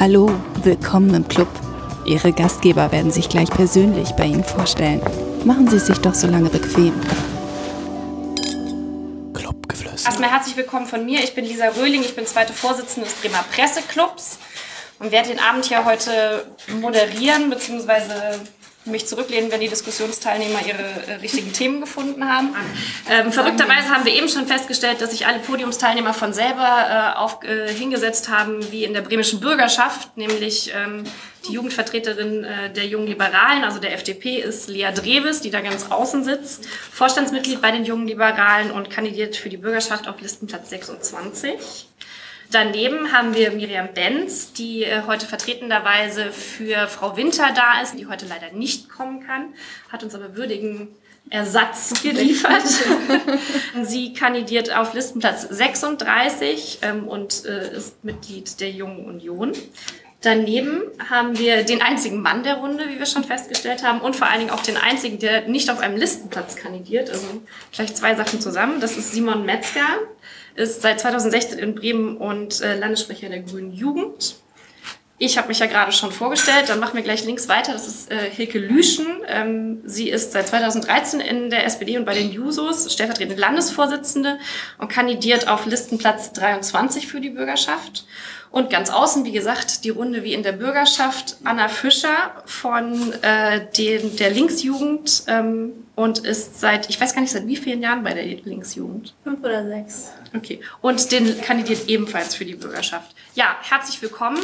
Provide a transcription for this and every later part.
Hallo, willkommen im Club. Ihre Gastgeber werden sich gleich persönlich bei Ihnen vorstellen. Machen Sie es sich doch so lange bequem. Clubgeflüster. Erstmal herzlich willkommen von mir. Ich bin Lisa Röhling, ich bin zweite Vorsitzende des Bremer Presseclubs und werde den Abend hier heute moderieren bzw mich zurücklehnen, wenn die Diskussionsteilnehmer ihre äh, richtigen Themen gefunden haben. Ähm, verrückterweise haben wir eben schon festgestellt, dass sich alle Podiumsteilnehmer von selber äh, auf, äh, hingesetzt haben, wie in der bremischen Bürgerschaft, nämlich ähm, die Jugendvertreterin äh, der Jungen Liberalen, also der FDP, ist Lea Dreves, die da ganz außen sitzt, Vorstandsmitglied bei den Jungen Liberalen und kandidiert für die Bürgerschaft auf Listenplatz 26. Daneben haben wir Miriam Benz, die äh, heute vertretenderweise für Frau Winter da ist, die heute leider nicht kommen kann, hat uns aber würdigen Ersatz geliefert. Sie kandidiert auf Listenplatz 36 ähm, und äh, ist Mitglied der Jungen Union. Daneben haben wir den einzigen Mann der Runde, wie wir schon festgestellt haben, und vor allen Dingen auch den einzigen, der nicht auf einem Listenplatz kandidiert. Also gleich zwei Sachen zusammen. Das ist Simon Metzger ist seit 2016 in Bremen und äh, Landessprecher der Grünen Jugend. Ich habe mich ja gerade schon vorgestellt, dann machen wir gleich links weiter. Das ist äh, Hilke Lüschen. Ähm, sie ist seit 2013 in der SPD und bei den Jusos stellvertretende Landesvorsitzende und kandidiert auf Listenplatz 23 für die Bürgerschaft. Und ganz außen, wie gesagt, die Runde wie in der Bürgerschaft, Anna Fischer von äh, den, der Linksjugend ähm, und ist seit, ich weiß gar nicht, seit wie vielen Jahren bei der Linksjugend? Fünf oder sechs. Okay. Und den kandidiert ebenfalls für die Bürgerschaft. Ja, herzlich willkommen.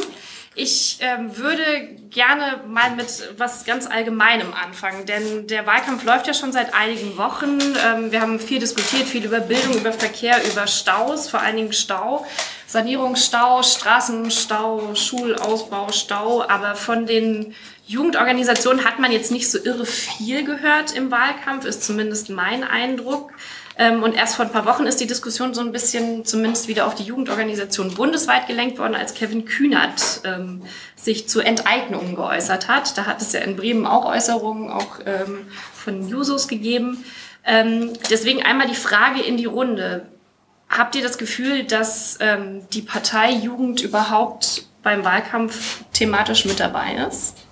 Ich ähm, würde gerne mal mit was ganz Allgemeinem anfangen, denn der Wahlkampf läuft ja schon seit einigen Wochen. Ähm, wir haben viel diskutiert, viel über Bildung, über Verkehr, über Staus, vor allen Dingen Stau, Sanierungsstau, Straßenstau, Schulausbau, Stau. Aber von den Jugendorganisationen hat man jetzt nicht so irre viel gehört im Wahlkampf, ist zumindest mein Eindruck. Ähm, und erst vor ein paar Wochen ist die Diskussion so ein bisschen zumindest wieder auf die Jugendorganisation bundesweit gelenkt worden, als Kevin Kühnert ähm, sich zu Enteignungen geäußert hat. Da hat es ja in Bremen auch Äußerungen auch ähm, von Jusos gegeben. Ähm, deswegen einmal die Frage in die Runde. Habt ihr das Gefühl, dass ähm, die Partei Jugend überhaupt beim Wahlkampf thematisch mit dabei ist?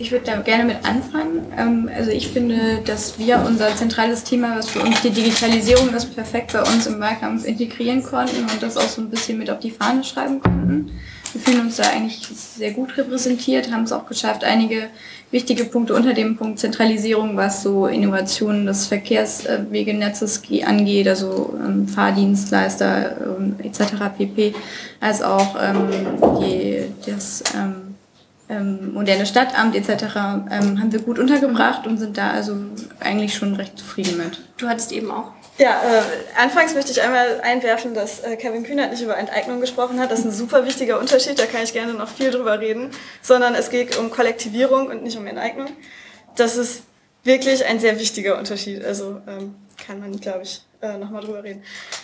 Ich würde da gerne mit anfangen. Ähm, also ich finde, dass wir unser zentrales Thema, was für uns die Digitalisierung ist, perfekt bei uns im Wahlkampf integrieren konnten und das auch so ein bisschen mit auf die Fahne schreiben konnten. Wir fühlen uns da eigentlich sehr gut repräsentiert, haben es auch geschafft, einige wichtige Punkte unter dem Punkt Zentralisierung, was so Innovationen des Verkehrswegenetzes angeht, also ähm, Fahrdienstleister ähm, etc. pp, als auch die, das ähm, moderne Stadtamt etc. Ähm, haben wir gut untergebracht und sind da also eigentlich schon recht zufrieden mit. Du hattest eben auch. Ja, äh, anfangs möchte ich einmal einwerfen, dass äh, Kevin Kühnert nicht über Enteignung gesprochen hat. Das ist ein super wichtiger Unterschied, da kann ich gerne noch viel drüber reden, sondern es geht um Kollektivierung und nicht um Enteignung. Das ist wirklich ein sehr wichtiger Unterschied. Also ähm, kann man, glaube ich, äh, nochmal drüber reden.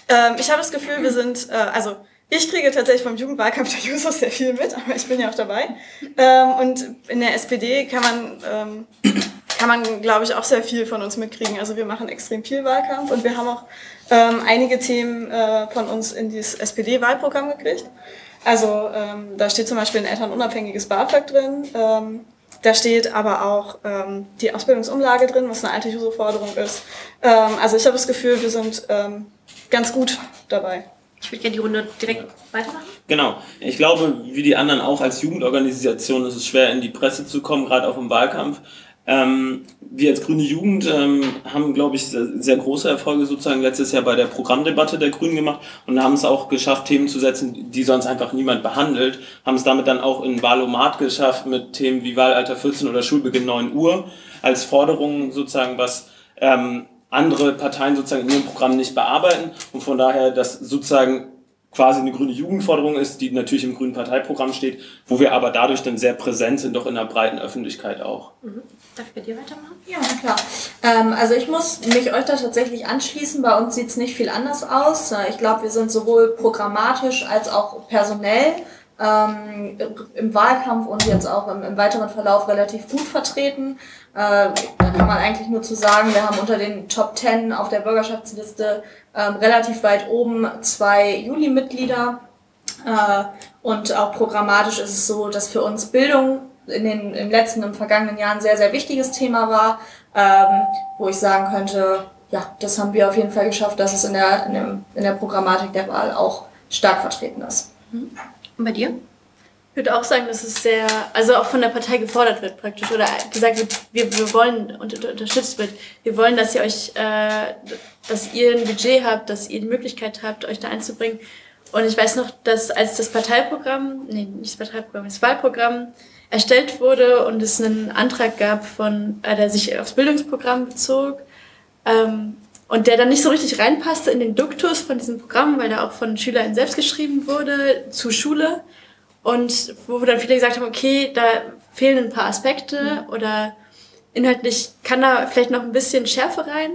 Ähm, ich habe das Gefühl, wir sind, äh, also ich kriege tatsächlich vom Jugendwahlkampf der Jusos sehr viel mit, aber ich bin ja auch dabei. Ähm, und in der SPD kann man, ähm, kann man, glaube ich, auch sehr viel von uns mitkriegen. Also wir machen extrem viel Wahlkampf und wir haben auch ähm, einige Themen äh, von uns in dieses SPD-Wahlprogramm gekriegt. Also ähm, da steht zum Beispiel ein elternunabhängiges BAföG drin. Ähm, da steht aber auch ähm, die Ausbildungsumlage drin, was eine alte Juso-Forderung ist. Ähm, also ich habe das Gefühl, wir sind ähm, ganz gut dabei. Ich würde gerne die Runde direkt weitermachen. Genau. Ich glaube, wie die anderen auch als Jugendorganisation ist es schwer, in die Presse zu kommen, gerade auch im Wahlkampf. Ähm, wir als Grüne Jugend ähm, haben, glaube ich, sehr, sehr, große Erfolge sozusagen letztes Jahr bei der Programmdebatte der Grünen gemacht und haben es auch geschafft, Themen zu setzen, die sonst einfach niemand behandelt. Haben es damit dann auch in Wahlomat geschafft mit Themen wie Wahlalter 14 oder Schulbeginn 9 Uhr als Forderungen sozusagen, was ähm, andere Parteien sozusagen in ihrem Programm nicht bearbeiten und von daher das sozusagen quasi eine grüne Jugendforderung ist, die natürlich im grünen Parteiprogramm steht, wo wir aber dadurch dann sehr präsent sind, doch in der breiten Öffentlichkeit auch. Mhm. Darf ich bei dir weitermachen? Ja, klar. Ähm, also ich muss mich euch da tatsächlich anschließen. Bei uns sieht es nicht viel anders aus. Ich glaube, wir sind sowohl programmatisch als auch personell ähm, im Wahlkampf und jetzt auch im, im weiteren Verlauf relativ gut vertreten. Äh, da kann man eigentlich nur zu sagen, wir haben unter den Top Ten auf der Bürgerschaftsliste ähm, relativ weit oben zwei Juli-Mitglieder. Äh, und auch programmatisch ist es so, dass für uns Bildung in den im letzten, im vergangenen Jahren sehr, sehr wichtiges Thema war, ähm, wo ich sagen könnte, ja, das haben wir auf jeden Fall geschafft, dass es in der, in, dem, in der Programmatik der Wahl auch stark vertreten ist. Und bei dir? Ich würde auch sagen, dass es sehr, also auch von der Partei gefordert wird praktisch oder gesagt wird, wir, wir wollen und unterstützt wird. Wir wollen, dass ihr euch, äh, dass ihr ein Budget habt, dass ihr die Möglichkeit habt, euch da einzubringen. Und ich weiß noch, dass als das Parteiprogramm, nee, nicht das Parteiprogramm, das Wahlprogramm erstellt wurde und es einen Antrag gab von, äh, der sich aufs Bildungsprogramm bezog, ähm, und der dann nicht so richtig reinpasste in den Duktus von diesem Programm, weil der auch von Schülern selbst geschrieben wurde, zur Schule. Und wo dann viele gesagt haben, okay, da fehlen ein paar Aspekte mhm. oder inhaltlich kann da vielleicht noch ein bisschen Schärfe rein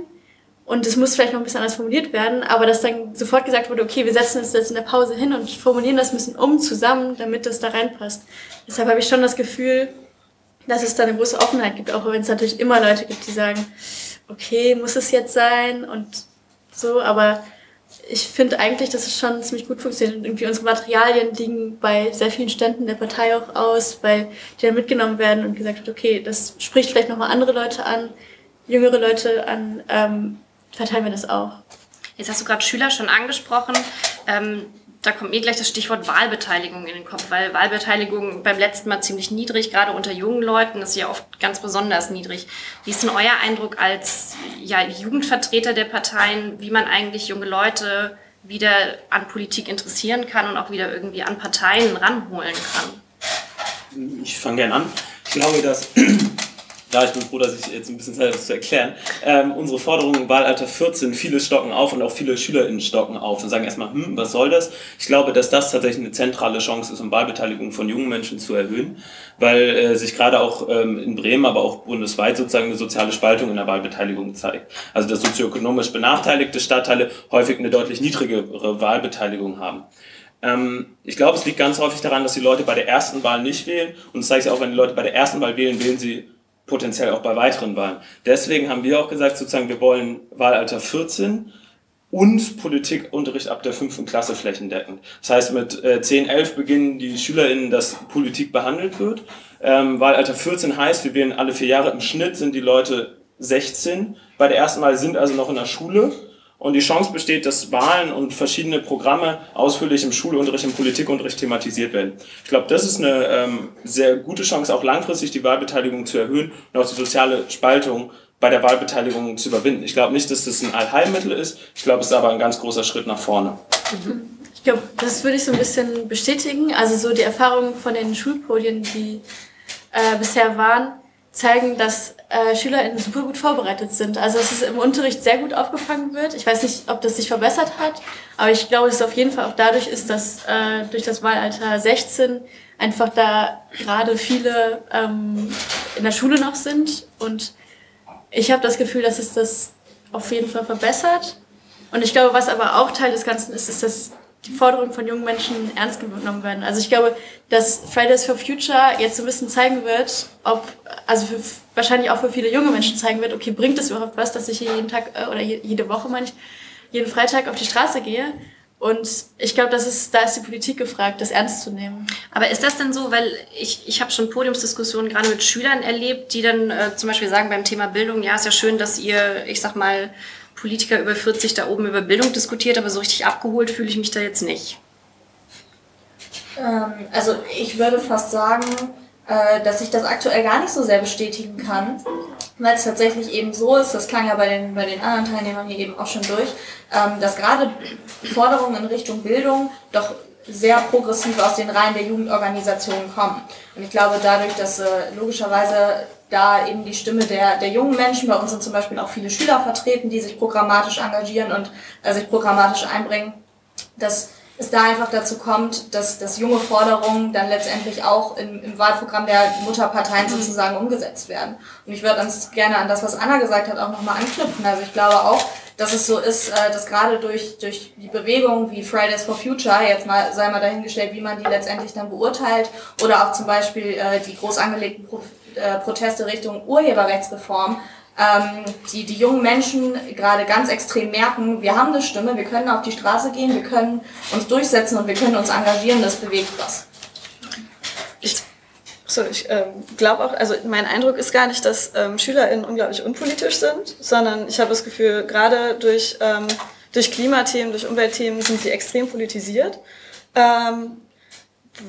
und es muss vielleicht noch ein bisschen anders formuliert werden, aber dass dann sofort gesagt wurde, okay, wir setzen uns jetzt in der Pause hin und formulieren das ein bisschen um zusammen, damit das da reinpasst. Deshalb habe ich schon das Gefühl, dass es da eine große Offenheit gibt, auch wenn es natürlich immer Leute gibt, die sagen, okay, muss es jetzt sein und so, aber ich finde eigentlich, dass es schon ziemlich gut funktioniert. Und irgendwie unsere Materialien liegen bei sehr vielen Ständen der Partei auch aus, weil die dann mitgenommen werden und gesagt wird, okay, das spricht vielleicht nochmal andere Leute an, jüngere Leute an, ähm, verteilen wir das auch. Jetzt hast du gerade Schüler schon angesprochen. Ähm, da kommt mir gleich das Stichwort Wahlbeteiligung in den Kopf, weil Wahlbeteiligung beim letzten Mal ziemlich niedrig, gerade unter jungen Leuten, ist ja oft ganz besonders niedrig. Wie ist denn euer Eindruck als ja, Jugendvertreter der Parteien, wie man eigentlich junge Leute wieder an Politik interessieren kann und auch wieder irgendwie an Parteien ranholen kann? Ich fange gerne an. Ich glaube, dass ja, ich bin froh, dass ich jetzt ein bisschen Zeit habe, das zu erklären. Ähm, unsere Forderungen im Wahlalter 14, viele stocken auf und auch viele SchülerInnen stocken auf und sagen erstmal, hm, was soll das? Ich glaube, dass das tatsächlich eine zentrale Chance ist, um Wahlbeteiligung von jungen Menschen zu erhöhen, weil äh, sich gerade auch ähm, in Bremen, aber auch bundesweit sozusagen eine soziale Spaltung in der Wahlbeteiligung zeigt. Also dass sozioökonomisch benachteiligte Stadtteile häufig eine deutlich niedrigere Wahlbeteiligung haben. Ähm, ich glaube, es liegt ganz häufig daran, dass die Leute bei der ersten Wahl nicht wählen und es zeigt sich auch, wenn die Leute bei der ersten Wahl wählen, wählen sie potenziell auch bei weiteren Wahlen. Deswegen haben wir auch gesagt, sozusagen, wir wollen Wahlalter 14 und Politikunterricht ab der fünften Klasse flächendeckend. Das heißt, mit äh, 10, 11 beginnen die SchülerInnen, dass Politik behandelt wird. Ähm, Wahlalter 14 heißt, wir wählen alle vier Jahre. Im Schnitt sind die Leute 16. Bei der ersten Wahl sind also noch in der Schule und die Chance besteht, dass Wahlen und verschiedene Programme ausführlich im Schulunterricht, im Politikunterricht thematisiert werden. Ich glaube, das ist eine ähm, sehr gute Chance, auch langfristig die Wahlbeteiligung zu erhöhen und auch die soziale Spaltung bei der Wahlbeteiligung zu überwinden. Ich glaube nicht, dass das ein Allheilmittel ist. Ich glaube, es ist aber ein ganz großer Schritt nach vorne. Ich glaube, das würde ich so ein bisschen bestätigen. Also so die Erfahrungen von den Schulpodien, die äh, bisher waren, zeigen, dass äh, SchülerInnen super gut vorbereitet sind. Also dass es im Unterricht sehr gut aufgefangen wird. Ich weiß nicht, ob das sich verbessert hat, aber ich glaube, dass es auf jeden Fall auch dadurch ist, dass äh, durch das Wahlalter 16 einfach da gerade viele ähm, in der Schule noch sind. Und ich habe das Gefühl, dass es das auf jeden Fall verbessert. Und ich glaube, was aber auch Teil des Ganzen ist, ist, dass die Forderungen von jungen Menschen ernst genommen werden. Also ich glaube, dass Fridays for Future jetzt so ein bisschen zeigen wird, ob, also für, wahrscheinlich auch für viele junge Menschen zeigen wird, okay, bringt es überhaupt was, dass ich hier jeden Tag, äh, oder jede Woche meine ich, jeden Freitag auf die Straße gehe. Und ich glaube, das ist, da ist die Politik gefragt, das ernst zu nehmen. Aber ist das denn so, weil ich, ich habe schon Podiumsdiskussionen gerade mit Schülern erlebt, die dann äh, zum Beispiel sagen beim Thema Bildung, ja, ist ja schön, dass ihr, ich sag mal, Politiker über 40 da oben über Bildung diskutiert, aber so richtig abgeholt fühle ich mich da jetzt nicht. Ähm, also ich würde fast sagen, äh, dass ich das aktuell gar nicht so sehr bestätigen kann, weil es tatsächlich eben so ist, das klang ja bei den, bei den anderen Teilnehmern hier eben auch schon durch, ähm, dass gerade Forderungen in Richtung Bildung doch sehr progressiv aus den Reihen der Jugendorganisationen kommen. Und ich glaube dadurch, dass äh, logischerweise da eben die Stimme der, der jungen Menschen, bei uns sind zum Beispiel auch viele Schüler vertreten, die sich programmatisch engagieren und äh, sich programmatisch einbringen, dass es da einfach dazu kommt, dass, dass junge Forderungen dann letztendlich auch im, im Wahlprogramm der Mutterparteien mhm. sozusagen umgesetzt werden. Und ich würde ganz gerne an das, was Anna gesagt hat, auch nochmal anknüpfen. Also ich glaube auch, dass es so ist, äh, dass gerade durch, durch die Bewegung wie Fridays for Future, jetzt mal sei mal dahingestellt, wie man die letztendlich dann beurteilt, oder auch zum Beispiel äh, die groß angelegten äh, Proteste Richtung Urheberrechtsreform, ähm, die, die jungen Menschen gerade ganz extrem merken, wir haben eine Stimme, wir können auf die Straße gehen, wir können uns durchsetzen und wir können uns engagieren, das bewegt was. So, ich ähm, glaube auch, also mein Eindruck ist gar nicht, dass ähm, SchülerInnen unglaublich unpolitisch sind, sondern ich habe das Gefühl, gerade durch, ähm, durch Klimathemen, durch Umweltthemen sind sie extrem politisiert. Ähm,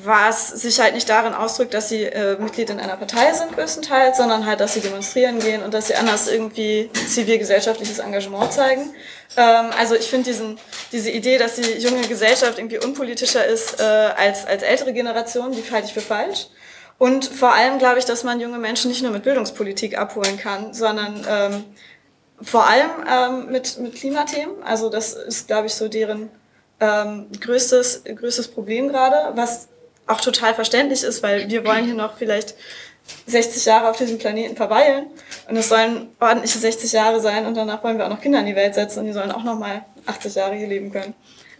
was sich halt nicht darin ausdrückt, dass sie äh, Mitglied in einer Partei sind größtenteils, sondern halt, dass sie demonstrieren gehen und dass sie anders irgendwie zivilgesellschaftliches Engagement zeigen. Ähm, also ich finde diesen diese Idee, dass die junge Gesellschaft irgendwie unpolitischer ist äh, als als ältere Generationen, die halte ich für falsch. Und vor allem glaube ich, dass man junge Menschen nicht nur mit Bildungspolitik abholen kann, sondern ähm, vor allem ähm, mit mit Klimathemen. Also das ist glaube ich so deren ähm, größtes größtes Problem gerade, was auch total verständlich ist, weil wir wollen hier noch vielleicht 60 Jahre auf diesem Planeten verweilen und es sollen ordentliche 60 Jahre sein und danach wollen wir auch noch Kinder in die Welt setzen und die sollen auch noch mal 80 Jahre hier leben können.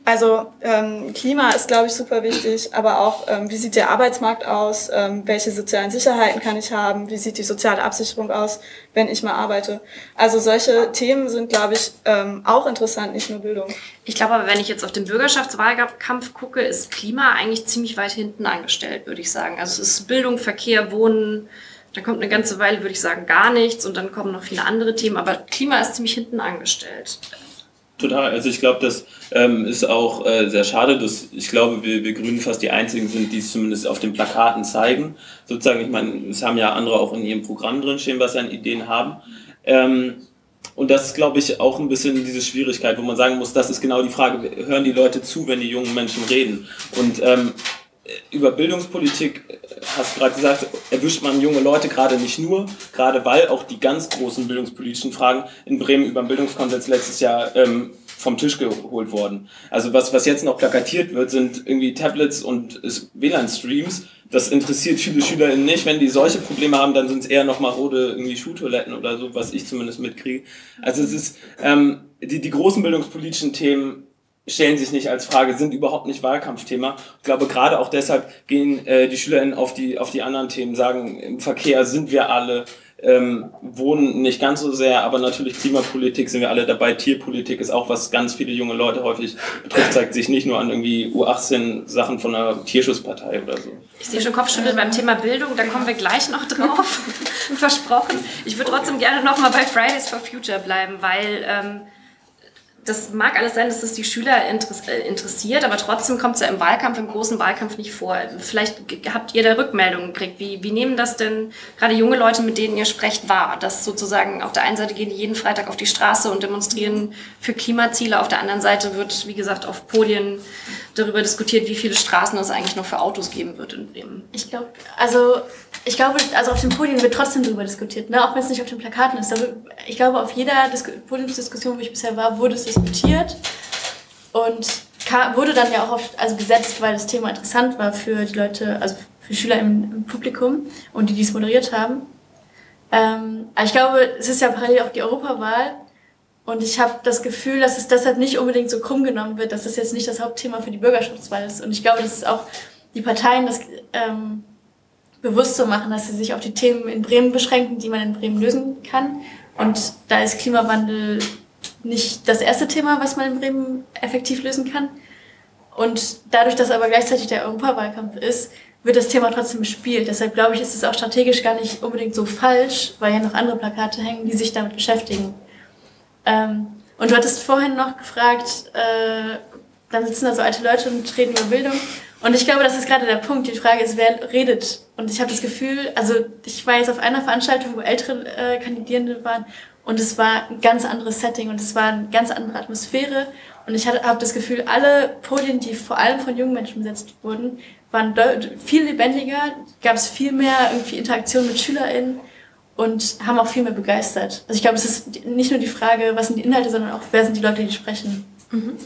Also ähm, Klima ist, glaube ich, super wichtig, aber auch, ähm, wie sieht der Arbeitsmarkt aus, ähm, welche sozialen Sicherheiten kann ich haben, wie sieht die soziale Absicherung aus, wenn ich mal arbeite. Also solche Themen sind, glaube ich, ähm, auch interessant, nicht nur Bildung. Ich glaube aber, wenn ich jetzt auf den Bürgerschaftswahlkampf gucke, ist Klima eigentlich ziemlich weit hinten angestellt, würde ich sagen. Also es ist Bildung, Verkehr, Wohnen, da kommt eine ganze Weile, würde ich sagen, gar nichts und dann kommen noch viele andere Themen, aber Klima ist ziemlich hinten angestellt. Total. Also ich glaube, das ähm, ist auch äh, sehr schade, dass ich glaube, wir, wir Grünen fast die einzigen sind, die es zumindest auf den Plakaten zeigen. Sozusagen, ich meine, es haben ja andere auch in ihrem Programm drinstehen, was sie an Ideen haben. Ähm, und das ist, glaube ich, auch ein bisschen diese Schwierigkeit, wo man sagen muss, das ist genau die Frage, hören die Leute zu, wenn die jungen Menschen reden? Und ähm, über Bildungspolitik, äh, hast du gerade gesagt, erwischt man junge Leute gerade nicht nur, gerade weil auch die ganz großen bildungspolitischen Fragen in Bremen über den Bildungskonsens letztes Jahr ähm, vom Tisch geholt wurden. Also was, was jetzt noch plakatiert wird, sind irgendwie Tablets und WLAN-Streams. Das interessiert viele SchülerInnen nicht. Wenn die solche Probleme haben, dann sind es eher noch marode irgendwie Schultoiletten oder so, was ich zumindest mitkriege. Also es ist, ähm, die, die großen bildungspolitischen Themen stellen sich nicht als Frage, sind überhaupt nicht Wahlkampfthema. Ich glaube, gerade auch deshalb gehen äh, die SchülerInnen auf die, auf die anderen Themen, sagen, im Verkehr sind wir alle, ähm, Wohnen nicht ganz so sehr, aber natürlich Klimapolitik sind wir alle dabei. Tierpolitik ist auch, was ganz viele junge Leute häufig betrifft, zeigt sich nicht nur an irgendwie U18-Sachen von einer Tierschutzpartei oder so. Ich sehe schon Kopfschütteln beim Thema Bildung, da kommen wir gleich noch drauf, versprochen. Ich würde trotzdem gerne noch mal bei Fridays for Future bleiben, weil... Ähm, das mag alles sein, dass das die Schüler äh, interessiert, aber trotzdem kommt es ja im Wahlkampf, im großen Wahlkampf nicht vor. Vielleicht habt ihr da Rückmeldungen gekriegt. Wie, wie nehmen das denn gerade junge Leute, mit denen ihr sprecht, wahr? Dass sozusagen auf der einen Seite gehen die jeden Freitag auf die Straße und demonstrieren für Klimaziele, auf der anderen Seite wird, wie gesagt, auf Podien darüber diskutiert, wie viele Straßen es eigentlich noch für Autos geben wird in Bremen. Ich glaube, also ich glaube, also auf den Podien wird trotzdem darüber diskutiert, ne? auch wenn es nicht auf den Plakaten ist. Ich glaube, auf jeder Dis Podiumsdiskussion, wo ich bisher war, wurde es diskutiert und wurde dann ja auch oft also gesetzt, weil das Thema interessant war für die Leute, also für Schüler im, im Publikum und die, die es moderiert haben. Ähm, aber ich glaube, es ist ja parallel auch die Europawahl und ich habe das Gefühl, dass es deshalb nicht unbedingt so krumm genommen wird, dass das jetzt nicht das Hauptthema für die Bürgerschaftswahl ist. Und ich glaube, dass es auch die Parteien das ähm, bewusst zu machen, dass sie sich auf die Themen in Bremen beschränken, die man in Bremen lösen kann. Und da ist Klimawandel nicht das erste Thema, was man in Bremen effektiv lösen kann. Und dadurch, dass aber gleichzeitig der Europawahlkampf ist, wird das Thema trotzdem bespielt. Deshalb glaube ich, ist es auch strategisch gar nicht unbedingt so falsch, weil ja noch andere Plakate hängen, die sich damit beschäftigen. Ähm, und du hattest vorhin noch gefragt, äh, dann sitzen da so alte Leute und reden über Bildung. Und ich glaube, das ist gerade der Punkt. Die Frage ist, wer redet? Und ich habe das Gefühl, also ich war jetzt auf einer Veranstaltung, wo ältere äh, Kandidierende waren und es war ein ganz anderes Setting und es war eine ganz andere Atmosphäre. Und ich habe das Gefühl, alle Podien, die vor allem von jungen Menschen besetzt wurden, waren viel lebendiger, gab es viel mehr irgendwie Interaktion mit SchülerInnen und haben auch viel mehr begeistert. Also ich glaube, es ist nicht nur die Frage, was sind die Inhalte, sondern auch, wer sind die Leute, die sprechen. Mhm.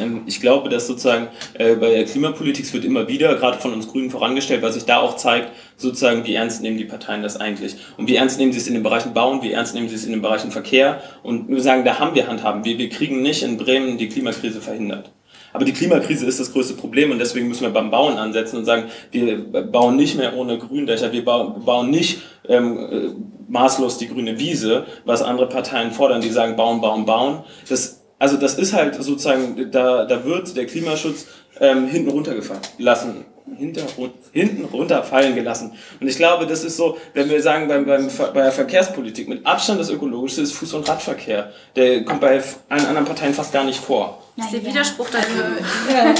Ähm, ich glaube, dass sozusagen äh, bei der Klimapolitik es wird immer wieder, gerade von uns Grünen vorangestellt, was sich da auch zeigt, sozusagen, wie ernst nehmen die Parteien das eigentlich? Und wie ernst nehmen sie es in den Bereichen Bauen, wie ernst nehmen sie es in den Bereichen Verkehr? Und wir sagen, da haben wir Handhaben. Wir, wir kriegen nicht in Bremen die Klimakrise verhindert. Aber die Klimakrise ist das größte Problem und deswegen müssen wir beim Bauen ansetzen und sagen, wir bauen nicht mehr ohne Gründächer, wir bauen nicht ähm, äh, maßlos die grüne Wiese, was andere Parteien fordern, die sagen, bauen, bauen, bauen. Das, also das ist halt sozusagen, da, da wird der Klimaschutz ähm, hinten runtergefallen lassen hinter, hinten runterfallen gelassen. Und ich glaube, das ist so, wenn wir sagen, beim, beim, bei der Verkehrspolitik, mit Abstand das Ökologischste ist Fuß- und Radverkehr. Der kommt bei allen anderen Parteien fast gar nicht vor. Ist der Widerspruch da ja,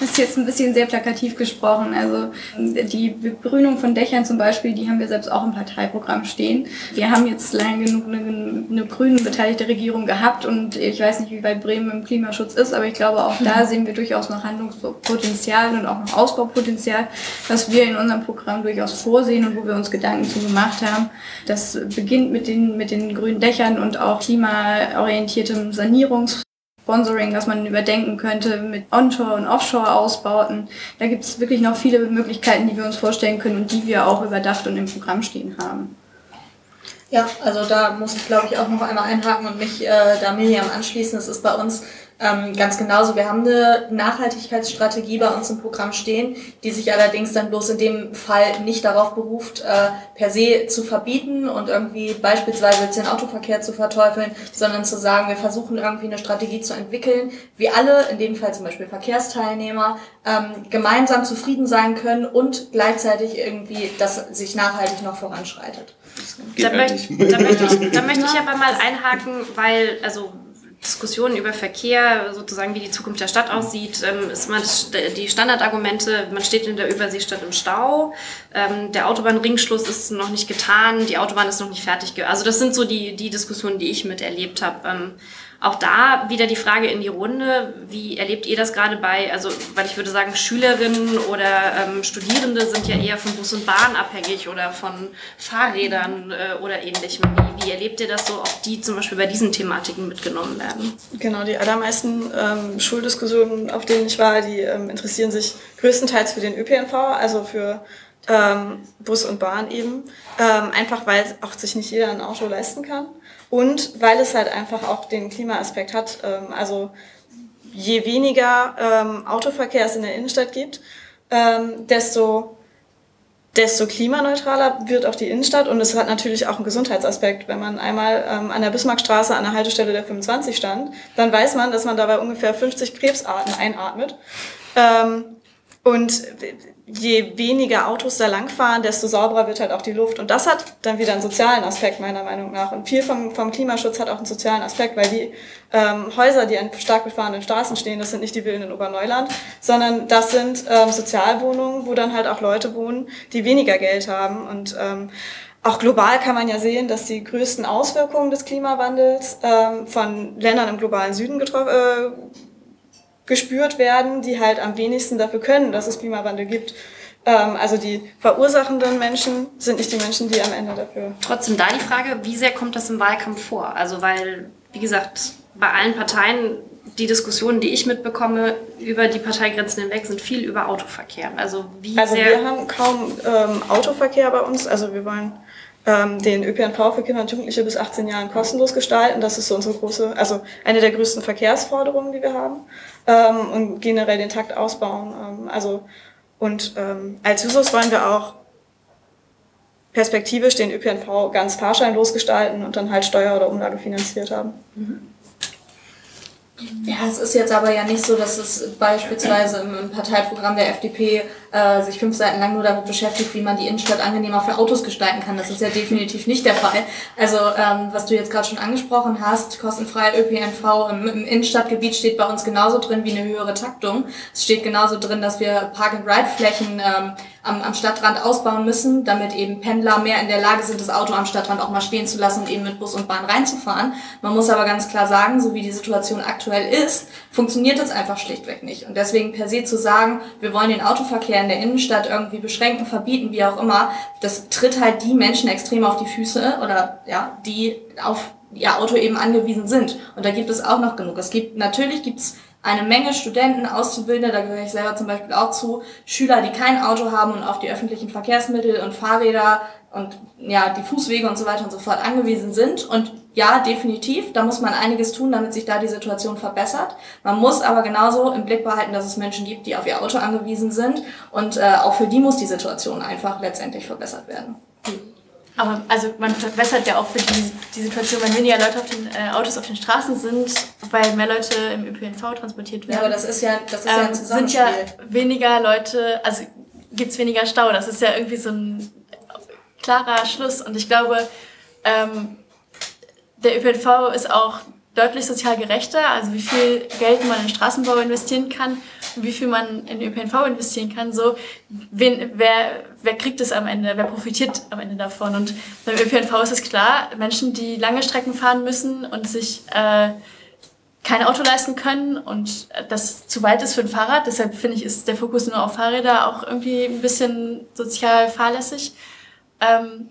Das ist jetzt ein bisschen sehr plakativ gesprochen. Also die Begrünung von Dächern zum Beispiel, die haben wir selbst auch im Parteiprogramm stehen. Wir haben jetzt lange genug eine, eine grünen beteiligte Regierung gehabt und ich weiß nicht, wie weit Bremen im Klimaschutz ist, aber ich glaube, auch da sehen wir durchaus noch Handlungspotenzial und auch noch Ausbaupotenzial, was wir in unserem Programm durchaus vorsehen und wo wir uns Gedanken zu gemacht haben. Das beginnt mit den, mit den grünen Dächern und auch klimaorientiertem Sanierungs Sponsoring, was man überdenken könnte mit Onshore- und Offshore-Ausbauten. Da gibt es wirklich noch viele Möglichkeiten, die wir uns vorstellen können und die wir auch überdacht und im Programm stehen haben. Ja, also da muss ich glaube ich auch noch einmal einhaken und mich äh, da Miriam anschließen. Es ist bei uns ähm, ganz genauso. Wir haben eine Nachhaltigkeitsstrategie bei uns im Programm stehen, die sich allerdings dann bloß in dem Fall nicht darauf beruft, äh, per se zu verbieten und irgendwie beispielsweise jetzt den Autoverkehr zu verteufeln, sondern zu sagen, wir versuchen irgendwie eine Strategie zu entwickeln, wie alle, in dem Fall zum Beispiel Verkehrsteilnehmer, ähm, gemeinsam zufrieden sein können und gleichzeitig irgendwie, dass sich nachhaltig noch voranschreitet. Da, möcht, da, möchte ich, da möchte ich aber mal einhaken, weil, also Diskussionen über Verkehr, sozusagen wie die Zukunft der Stadt aussieht, ähm, ist man die Standardargumente, man steht in der Überseestadt im Stau, ähm, der Autobahnringschluss ist noch nicht getan, die Autobahn ist noch nicht fertig. Also das sind so die, die Diskussionen, die ich miterlebt habe. Auch da wieder die Frage in die Runde, wie erlebt ihr das gerade bei, also weil ich würde sagen, Schülerinnen oder ähm, Studierende sind ja eher von Bus und Bahn abhängig oder von Fahrrädern äh, oder ähnlichem. Wie, wie erlebt ihr das so, ob die zum Beispiel bei diesen Thematiken mitgenommen werden? Genau, die allermeisten ähm, Schuldiskussionen, auf denen ich war, die ähm, interessieren sich größtenteils für den ÖPNV, also für ähm, Bus und Bahn eben, ähm, einfach weil auch sich nicht jeder ein Auto leisten kann. Und weil es halt einfach auch den Klimaaspekt hat. Ähm, also je weniger ähm, Autoverkehr es in der Innenstadt gibt, ähm, desto, desto klimaneutraler wird auch die Innenstadt. Und es hat natürlich auch einen Gesundheitsaspekt. Wenn man einmal ähm, an der Bismarckstraße an der Haltestelle der 25 stand, dann weiß man, dass man dabei ungefähr 50 Krebsarten einatmet. Ähm, und je weniger Autos da langfahren, desto sauberer wird halt auch die Luft. Und das hat dann wieder einen sozialen Aspekt, meiner Meinung nach. Und viel vom, vom Klimaschutz hat auch einen sozialen Aspekt, weil die ähm, Häuser, die an stark befahrenen Straßen stehen, das sind nicht die Villen in Oberneuland, sondern das sind ähm, Sozialwohnungen, wo dann halt auch Leute wohnen, die weniger Geld haben. Und ähm, auch global kann man ja sehen, dass die größten Auswirkungen des Klimawandels ähm, von Ländern im globalen Süden getroffen äh, gespürt werden, die halt am wenigsten dafür können, dass es Klimawandel gibt. Ähm, also die verursachenden Menschen sind nicht die Menschen, die am Ende dafür. Trotzdem da die Frage, wie sehr kommt das im Wahlkampf vor? Also weil, wie gesagt, bei allen Parteien die Diskussionen, die ich mitbekomme über die Parteigrenzen hinweg, sind viel über Autoverkehr. Also wie also sehr wir haben kaum ähm, Autoverkehr bei uns. Also wir wollen ähm, den ÖPNV für Kinder und Jugendliche bis 18 Jahren kostenlos gestalten. Das ist so unsere große, also eine der größten Verkehrsforderungen, die wir haben. Ähm, und generell den Takt ausbauen. Ähm, also und ähm, als Jusos wollen wir auch perspektivisch den ÖPNV ganz fahrscheinlos gestalten und dann halt Steuer- oder Umlage finanziert haben. Mhm. Ja, es ist jetzt aber ja nicht so, dass es beispielsweise im, Parteiprogramm der FDP äh, sich fünf Seiten lang nur damit beschäftigt, wie man die Innenstadt angenehmer für Autos gestalten kann. Das ist ja definitiv nicht der Fall. Also ähm, was du jetzt gerade schon angesprochen hast, kostenfrei ÖPNV im, im Innenstadtgebiet steht bei uns genauso drin wie eine höhere Taktung. Es steht genauso drin, dass wir Park-and-Ride-Flächen ähm, am, am Stadtrand ausbauen müssen, damit eben Pendler mehr in der Lage sind, das Auto am Stadtrand auch mal stehen zu lassen und eben mit Bus und Bahn reinzufahren. Man muss aber ganz klar sagen, so wie die Situation aktuell ist, funktioniert das einfach schlichtweg nicht. Und deswegen per se zu sagen, wir wollen den Autoverkehr in der Innenstadt irgendwie beschränken, verbieten, wie auch immer, das tritt halt die Menschen extrem auf die Füße oder ja, die auf ihr Auto eben angewiesen sind. Und da gibt es auch noch genug. Es gibt, natürlich gibt's eine Menge Studenten, Auszubildende, da gehöre ich selber zum Beispiel auch zu, Schüler, die kein Auto haben und auf die öffentlichen Verkehrsmittel und Fahrräder und ja, die Fußwege und so weiter und so fort angewiesen sind. Und ja, definitiv. Da muss man einiges tun, damit sich da die Situation verbessert. Man muss aber genauso im Blick behalten, dass es Menschen gibt, die auf ihr Auto angewiesen sind. Und äh, auch für die muss die Situation einfach letztendlich verbessert werden. Aber also man verbessert ja auch für die, die Situation, wenn weniger Leute auf den äh, Autos auf den Straßen sind, weil mehr Leute im ÖPNV transportiert werden. Ja, aber das ist ja, das ist ja ein ähm, sind ja weniger Leute, also gibt's weniger Stau. Das ist ja irgendwie so ein klarer Schluss. Und ich glaube, ähm, der ÖPNV ist auch deutlich sozial gerechter, also wie viel Geld man in Straßenbau investieren kann und wie viel man in ÖPNV investieren kann, so wen, wer, wer kriegt es am Ende, wer profitiert am Ende davon. Und beim ÖPNV ist es klar, Menschen, die lange Strecken fahren müssen und sich äh, kein Auto leisten können und das zu weit ist für ein Fahrrad, deshalb finde ich, ist der Fokus nur auf Fahrräder auch irgendwie ein bisschen sozial fahrlässig. Ähm,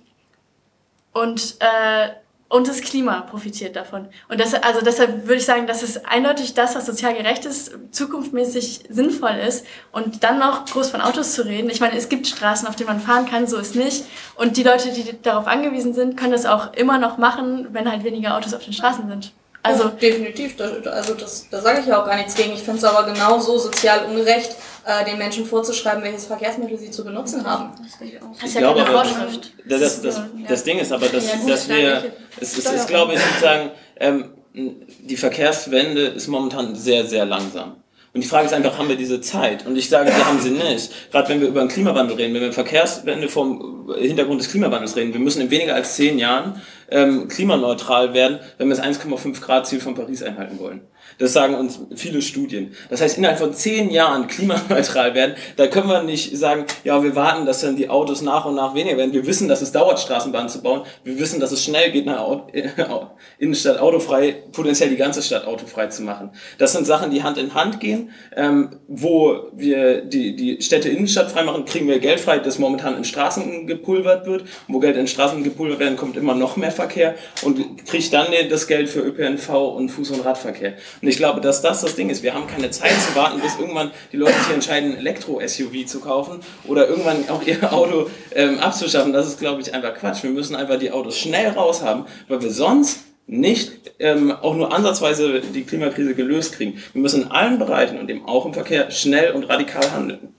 und äh, und das Klima profitiert davon. Und das, also deshalb würde ich sagen, das ist eindeutig das, was sozial gerecht ist, zukunftsmäßig sinnvoll ist. Und dann noch groß von Autos zu reden. Ich meine, es gibt Straßen, auf denen man fahren kann, so ist nicht. Und die Leute, die darauf angewiesen sind, können das auch immer noch machen, wenn halt weniger Autos auf den Straßen sind. Also ja, definitiv, also das, da sage ich ja auch gar nichts gegen. Ich finde es aber genauso sozial ungerecht, äh, den Menschen vorzuschreiben, welches Verkehrsmittel sie zu benutzen haben. Das ist ja keine Vorschrift. Das, das, das, das, Ding ist aber, dass, ja, dass wir, es, es ist, glaube ich, sozusagen, ähm, die Verkehrswende ist momentan sehr, sehr langsam. Und die Frage ist einfach, haben wir diese Zeit? Und ich sage, wir haben sie nicht. Gerade wenn wir über den Klimawandel reden, wenn wir Verkehrswende vom Hintergrund des Klimawandels reden, wir müssen in weniger als zehn Jahren ähm, klimaneutral werden, wenn wir das 1,5 Grad Ziel von Paris einhalten wollen. Das sagen uns viele Studien. Das heißt, innerhalb von zehn Jahren klimaneutral werden, da können wir nicht sagen, ja, wir warten, dass dann die Autos nach und nach weniger werden. Wir wissen, dass es dauert, Straßenbahnen zu bauen. Wir wissen, dass es schnell geht, eine Innenstadt autofrei, potenziell die ganze Stadt autofrei zu machen. Das sind Sachen, die Hand in Hand gehen. Ähm, wo wir die, die Städte Innenstadt frei machen, kriegen wir Geld frei, das momentan in Straßen gepulvert wird. Und wo Geld in Straßen gepulvert werden, kommt immer noch mehr Verkehr und kriegt dann das Geld für ÖPNV und Fuß- und Radverkehr. Und ich glaube, dass das das Ding ist. Wir haben keine Zeit zu warten, bis irgendwann die Leute sich entscheiden, Elektro-SUV zu kaufen oder irgendwann auch ihr Auto ähm, abzuschaffen. Das ist, glaube ich, einfach Quatsch. Wir müssen einfach die Autos schnell raus haben, weil wir sonst nicht ähm, auch nur ansatzweise die Klimakrise gelöst kriegen. Wir müssen in allen Bereichen und eben auch im Verkehr schnell und radikal handeln.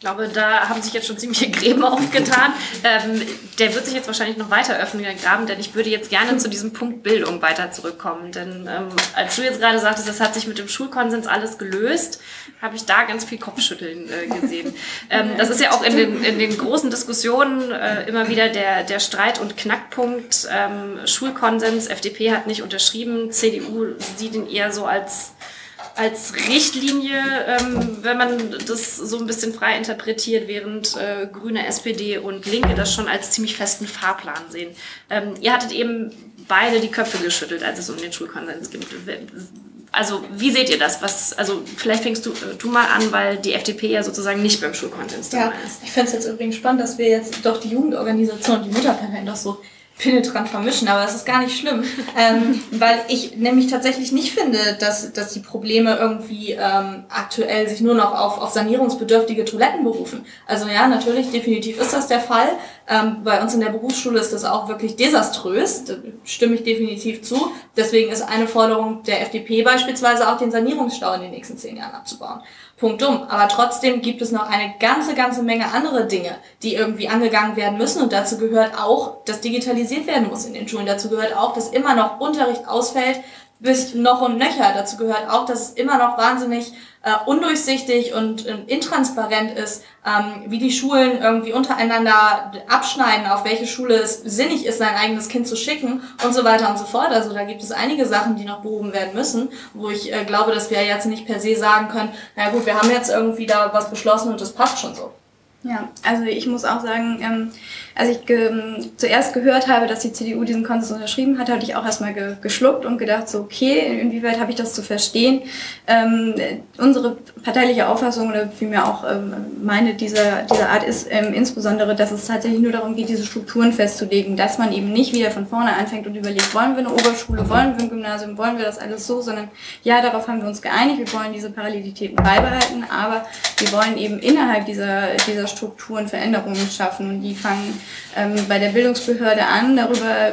Ich glaube, da haben sich jetzt schon ziemliche Gräben aufgetan. Ähm, der wird sich jetzt wahrscheinlich noch weiter öffnen, der Graben, denn ich würde jetzt gerne zu diesem Punkt Bildung weiter zurückkommen. Denn ähm, als du jetzt gerade sagtest, das hat sich mit dem Schulkonsens alles gelöst, habe ich da ganz viel Kopfschütteln äh, gesehen. Ähm, das ist ja auch in den, in den großen Diskussionen äh, immer wieder der, der Streit und Knackpunkt. Ähm, Schulkonsens, FDP hat nicht unterschrieben, CDU sieht ihn eher so als als Richtlinie, ähm, wenn man das so ein bisschen frei interpretiert, während äh, Grüne, SPD und Linke das schon als ziemlich festen Fahrplan sehen. Ähm, ihr hattet eben beide die Köpfe geschüttelt, als es um den Schulkonsens ging. Also wie seht ihr das? Was, also vielleicht fängst du, du mal an, weil die FDP ja sozusagen nicht beim Schulkonsens dabei ja, ist. Ich fände es jetzt übrigens spannend, dass wir jetzt doch die Jugendorganisation und die Mutterparteien doch so penetrant vermischen, aber das ist gar nicht schlimm, ähm, weil ich nämlich tatsächlich nicht finde, dass, dass die Probleme irgendwie ähm, aktuell sich nur noch auf, auf sanierungsbedürftige Toiletten berufen. Also ja, natürlich, definitiv ist das der Fall. Ähm, bei uns in der Berufsschule ist das auch wirklich desaströs, da stimme ich definitiv zu. Deswegen ist eine Forderung der FDP beispielsweise auch den Sanierungsstau in den nächsten zehn Jahren abzubauen. Punktum. Aber trotzdem gibt es noch eine ganze, ganze Menge andere Dinge, die irgendwie angegangen werden müssen. Und dazu gehört auch, dass digitalisiert werden muss in den Schulen. Dazu gehört auch, dass immer noch Unterricht ausfällt, bis noch und nöcher. Dazu gehört auch, dass es immer noch wahnsinnig äh, undurchsichtig und äh, intransparent ist, ähm, wie die Schulen irgendwie untereinander abschneiden, auf welche Schule es sinnig ist, sein eigenes Kind zu schicken und so weiter und so fort. Also da gibt es einige Sachen, die noch behoben werden müssen, wo ich äh, glaube, dass wir jetzt nicht per se sagen können, na gut, wir haben jetzt irgendwie da was beschlossen und das passt schon so. Ja, also ich muss auch sagen, ähm, als ich ge zuerst gehört habe, dass die CDU diesen Konsens unterschrieben hat, hatte ich auch erstmal ge geschluckt und gedacht, so okay, inwieweit habe ich das zu verstehen? Ähm, unsere parteiliche Auffassung oder vielmehr auch ähm, meine dieser, dieser Art ist ähm, insbesondere, dass es tatsächlich nur darum geht, diese Strukturen festzulegen, dass man eben nicht wieder von vorne anfängt und überlegt, wollen wir eine Oberschule, wollen wir ein Gymnasium, wollen wir das alles so, sondern ja, darauf haben wir uns geeinigt, wir wollen diese Parallelitäten beibehalten, aber wir wollen eben innerhalb dieser, dieser Strukturen Veränderungen schaffen. Und die fangen ähm, bei der Bildungsbehörde an, darüber,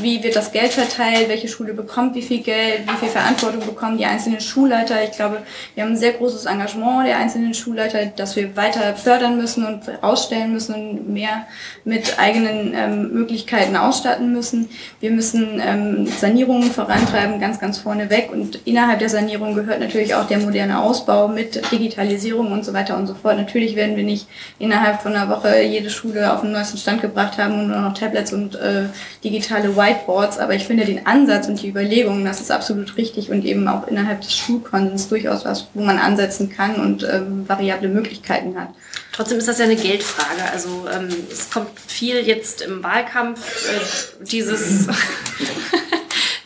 wie wird das Geld verteilt, welche Schule bekommt wie viel Geld, wie viel Verantwortung bekommen die einzelnen Schulleiter. Ich glaube, wir haben ein sehr großes Engagement der einzelnen Schulleiter, das wir weiter fördern müssen und ausstellen müssen und mehr mit eigenen ähm, Möglichkeiten ausstatten müssen. Wir müssen ähm, Sanierungen vorantreiben, ganz, ganz vorne weg. Und innerhalb der Sanierung gehört natürlich auch der moderne Ausbau mit Digitalisierung und so weiter und so fort. Natürlich werden wir nicht innerhalb von einer Woche jede Schule auf den neuesten Stand gebracht haben und nur noch Tablets und äh, digitale Whiteboards, aber ich finde den Ansatz und die Überlegungen, das ist absolut richtig und eben auch innerhalb des Schulkonsens durchaus was, wo man ansetzen kann und ähm, variable Möglichkeiten hat. Trotzdem ist das ja eine Geldfrage. Also ähm, es kommt viel jetzt im Wahlkampf äh, dieses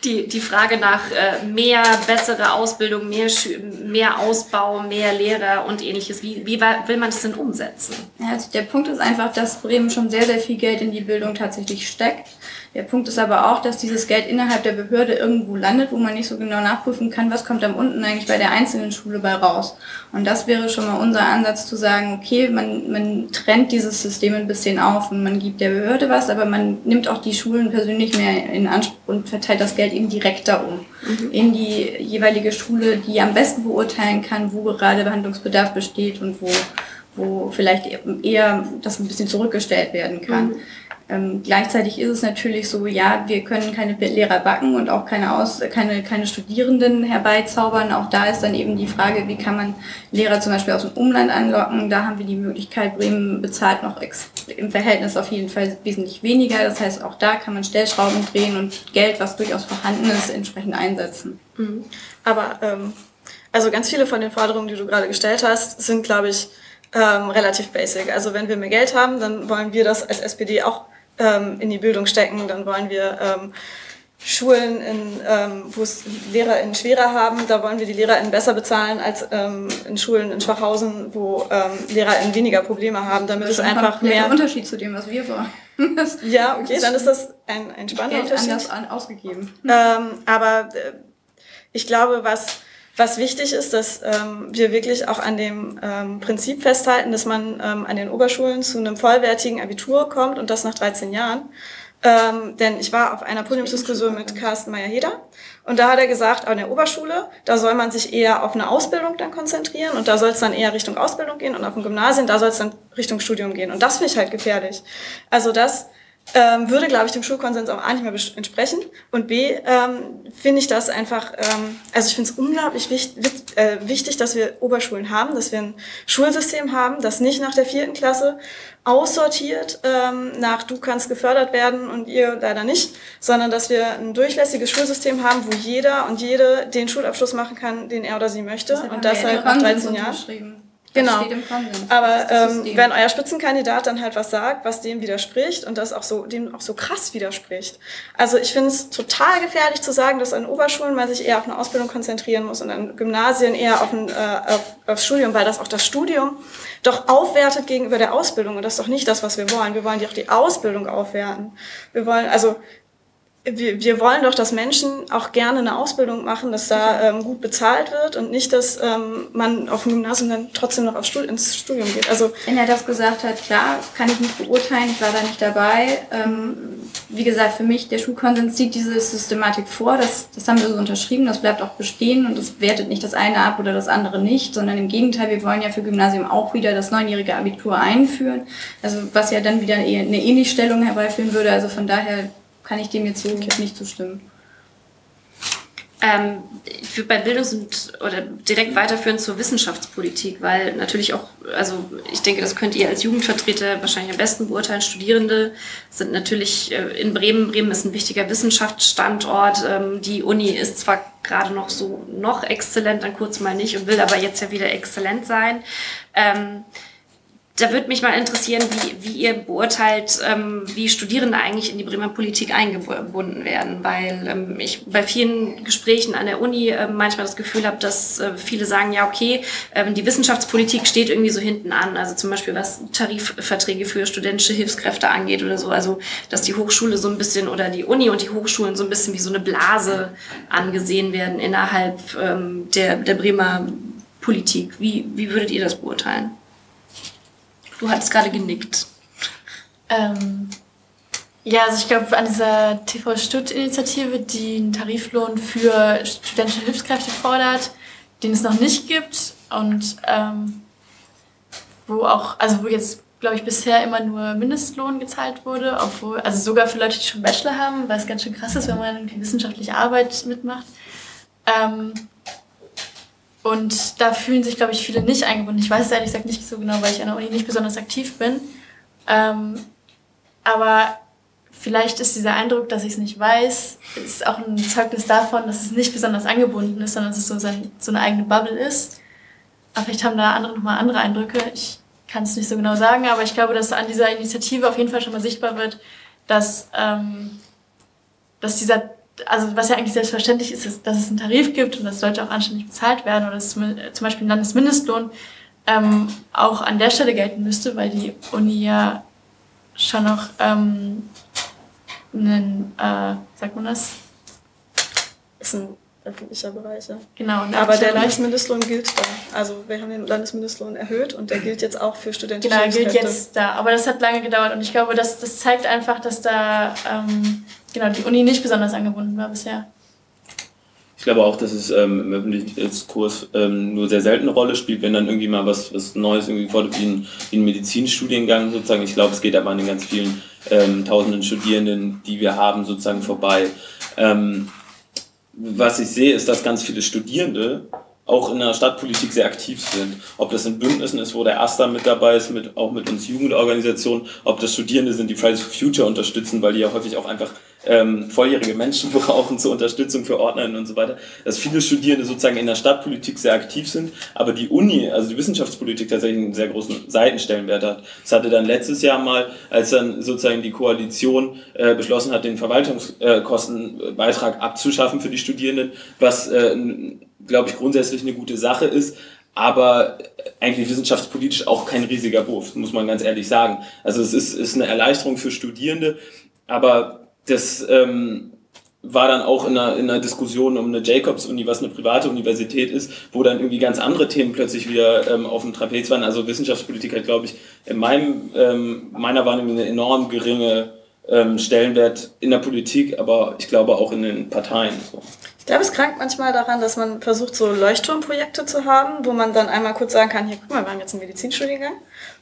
die, die Frage nach äh, mehr bessere Ausbildung, mehr, mehr Ausbau, mehr Lehrer und ähnliches. Wie, wie will man das denn umsetzen? Ja, also der Punkt ist einfach, dass Bremen schon sehr, sehr viel Geld in die Bildung tatsächlich steckt. Der Punkt ist aber auch, dass dieses Geld innerhalb der Behörde irgendwo landet, wo man nicht so genau nachprüfen kann, was kommt am unten eigentlich bei der einzelnen Schule bei raus. Und das wäre schon mal unser Ansatz zu sagen, okay, man, man trennt dieses System ein bisschen auf und man gibt der Behörde was, aber man nimmt auch die Schulen persönlich mehr in Anspruch und verteilt das Geld eben direkter um. Mhm. In die jeweilige Schule, die am besten beurteilen kann, wo gerade Behandlungsbedarf besteht und wo, wo vielleicht eher das ein bisschen zurückgestellt werden kann. Mhm. Ähm, gleichzeitig ist es natürlich so, ja, wir können keine Lehrer backen und auch keine, Aus keine, keine Studierenden herbeizaubern. Auch da ist dann eben die Frage, wie kann man Lehrer zum Beispiel aus dem Umland anlocken. Da haben wir die Möglichkeit, Bremen bezahlt noch im Verhältnis auf jeden Fall wesentlich weniger. Das heißt, auch da kann man Stellschrauben drehen und Geld, was durchaus vorhanden ist, entsprechend einsetzen. Mhm. Aber ähm, also ganz viele von den Forderungen, die du gerade gestellt hast, sind, glaube ich, ähm, relativ basic. Also wenn wir mehr Geld haben, dann wollen wir das als SPD auch ähm, in die Bildung stecken, dann wollen wir ähm, Schulen, in, ähm, wo es LehrerInnen schwerer haben, da wollen wir die LehrerInnen besser bezahlen als ähm, in Schulen in Schwachhausen, wo ähm, LehrerInnen weniger Probleme haben, damit es einfach mehr... Ein Unterschied zu dem, was wir wollen. ja, okay, dann ist das ein, ein spannender Geld Unterschied. anders an, ausgegeben. Ähm, aber äh, ich glaube, was was wichtig ist, dass ähm, wir wirklich auch an dem ähm, Prinzip festhalten, dass man ähm, an den Oberschulen zu einem vollwertigen Abitur kommt und das nach 13 Jahren. Ähm, denn ich war auf einer Podiumsdiskussion mit Carsten Meyer-Heder und da hat er gesagt, an der Oberschule, da soll man sich eher auf eine Ausbildung dann konzentrieren und da soll es dann eher Richtung Ausbildung gehen und auf dem Gymnasium, da soll es dann Richtung Studium gehen. Und das finde ich halt gefährlich. Also das ähm, würde, glaube ich, dem Schulkonsens auch A nicht mehr entsprechen. Und B, ähm, finde ich das einfach, ähm, also ich finde es unglaublich wichtig, äh, wichtig, dass wir Oberschulen haben, dass wir ein Schulsystem haben, das nicht nach der vierten Klasse aussortiert ähm, nach du kannst gefördert werden und ihr leider nicht, sondern dass wir ein durchlässiges Schulsystem haben, wo jeder und jede den Schulabschluss machen kann, den er oder sie möchte. Und das halt nach 13 Jahren. Genau. Aber ähm, wenn euer Spitzenkandidat dann halt was sagt, was dem widerspricht und das auch so, dem auch so krass widerspricht. Also ich finde es total gefährlich zu sagen, dass an Oberschulen man sich eher auf eine Ausbildung konzentrieren muss und an Gymnasien eher auf, ein, äh, auf, aufs Studium, weil das auch das Studium doch aufwertet gegenüber der Ausbildung. Und das ist doch nicht das, was wir wollen. Wir wollen die auch die Ausbildung aufwerten. Wir wollen, also wir, wir wollen doch, dass Menschen auch gerne eine Ausbildung machen, dass da ähm, gut bezahlt wird und nicht, dass ähm, man auf dem Gymnasium dann trotzdem noch aufs Stud ins Studium geht. Also wenn er das gesagt hat, klar, kann ich nicht beurteilen, ich war da nicht dabei. Ähm, wie gesagt, für mich, der Schulkonsens zieht diese Systematik vor, das, das haben wir so unterschrieben, das bleibt auch bestehen und es wertet nicht das eine ab oder das andere nicht, sondern im Gegenteil, wir wollen ja für Gymnasium auch wieder das neunjährige Abitur einführen, also was ja dann wieder eine Ähnlichstellung herbeiführen würde, also von daher kann ich dem jetzt so okay. nicht zustimmen. Ähm, ich würde bei Bildungs- und oder direkt weiterführen zur Wissenschaftspolitik, weil natürlich auch, also ich denke, das könnt ihr als Jugendvertreter wahrscheinlich am besten beurteilen. Studierende sind natürlich äh, in Bremen. Bremen ist ein wichtiger Wissenschaftsstandort. Ähm, die Uni ist zwar gerade noch so noch exzellent, dann kurz mal nicht und will aber jetzt ja wieder exzellent sein. Ähm, da würde mich mal interessieren, wie, wie ihr beurteilt, ähm, wie Studierende eigentlich in die Bremer Politik eingebunden werden, weil ähm, ich bei vielen Gesprächen an der Uni äh, manchmal das Gefühl habe, dass äh, viele sagen, ja okay, ähm, die Wissenschaftspolitik steht irgendwie so hinten an, also zum Beispiel was Tarifverträge für studentische Hilfskräfte angeht oder so, also dass die Hochschule so ein bisschen oder die Uni und die Hochschulen so ein bisschen wie so eine Blase angesehen werden innerhalb ähm, der, der Bremer Politik. Wie, wie würdet ihr das beurteilen? Du hattest gerade genickt. Ähm, ja, also ich glaube, an dieser TV Stutt-Initiative, die einen Tariflohn für studentische Hilfskräfte fordert, den es noch nicht gibt und ähm, wo auch, also wo jetzt, glaube ich, bisher immer nur Mindestlohn gezahlt wurde, obwohl, also sogar für Leute, die schon Bachelor haben, weil es ganz schön krass ist, wenn man irgendwie wissenschaftliche Arbeit mitmacht. Ähm, und da fühlen sich, glaube ich, viele nicht eingebunden. Ich weiß es ehrlich gesagt nicht so genau, weil ich an der Uni nicht besonders aktiv bin. Ähm, aber vielleicht ist dieser Eindruck, dass ich es nicht weiß, ist auch ein Zeugnis davon, dass es nicht besonders angebunden ist, sondern dass es so, sein, so eine eigene Bubble ist. Aber vielleicht haben da andere nochmal andere Eindrücke. Ich kann es nicht so genau sagen, aber ich glaube, dass an dieser Initiative auf jeden Fall schon mal sichtbar wird, dass, ähm, dass dieser also was ja eigentlich selbstverständlich ist, ist, dass es einen Tarif gibt und dass Leute auch anständig bezahlt werden oder dass zum Beispiel ein Landesmindestlohn ähm, auch an der Stelle gelten müsste, weil die Uni ja schon noch ähm, einen, äh, sagt man das? Ist ein öffentlicher Bereich, ja. Genau. Aber der Landesmindestlohn gilt da. Also wir haben den Landesmindestlohn erhöht und der gilt jetzt auch für studentische Genau, gilt jetzt da. Aber das hat lange gedauert und ich glaube, das, das zeigt einfach, dass da ähm, genau, die Uni nicht besonders angebunden war bisher. Ich glaube auch, dass es ähm, im öffentlichen Diskurs ähm, nur sehr selten eine Rolle spielt, wenn dann irgendwie mal was, was Neues irgendwie fordert, wie ein, wie ein Medizinstudiengang sozusagen. Ich glaube, es geht aber an den ganz vielen ähm, tausenden Studierenden, die wir haben, sozusagen vorbei. Ähm, was ich sehe, ist, dass ganz viele Studierende auch in der Stadtpolitik sehr aktiv sind. Ob das in Bündnissen ist, wo der AStA mit dabei ist, mit, auch mit uns Jugendorganisationen, ob das Studierende sind, die Fridays for Future unterstützen, weil die ja häufig auch einfach ähm, volljährige Menschen brauchen zur Unterstützung für Ordnerinnen und so weiter, dass viele Studierende sozusagen in der Stadtpolitik sehr aktiv sind, aber die Uni, also die Wissenschaftspolitik tatsächlich einen sehr großen Seitenstellenwert hat. Das hatte dann letztes Jahr mal, als dann sozusagen die Koalition äh, beschlossen hat, den Verwaltungskostenbeitrag abzuschaffen für die Studierenden, was, äh, glaube ich, grundsätzlich eine gute Sache ist aber eigentlich wissenschaftspolitisch auch kein riesiger Wurf, muss man ganz ehrlich sagen. Also es ist, ist eine Erleichterung für Studierende, aber das ähm, war dann auch in einer, in einer Diskussion um eine Jacobs-Uni, was eine private Universität ist, wo dann irgendwie ganz andere Themen plötzlich wieder ähm, auf dem Trapez waren. Also Wissenschaftspolitik hat, glaube ich, in meinem, ähm, meiner Wahrnehmung eine enorm geringe ähm, Stellenwert in der Politik, aber ich glaube auch in den Parteien. So. Ich glaube, es krankt manchmal daran, dass man versucht, so Leuchtturmprojekte zu haben, wo man dann einmal kurz sagen kann, hier, guck mal, wir haben jetzt einen Medizinstudiengang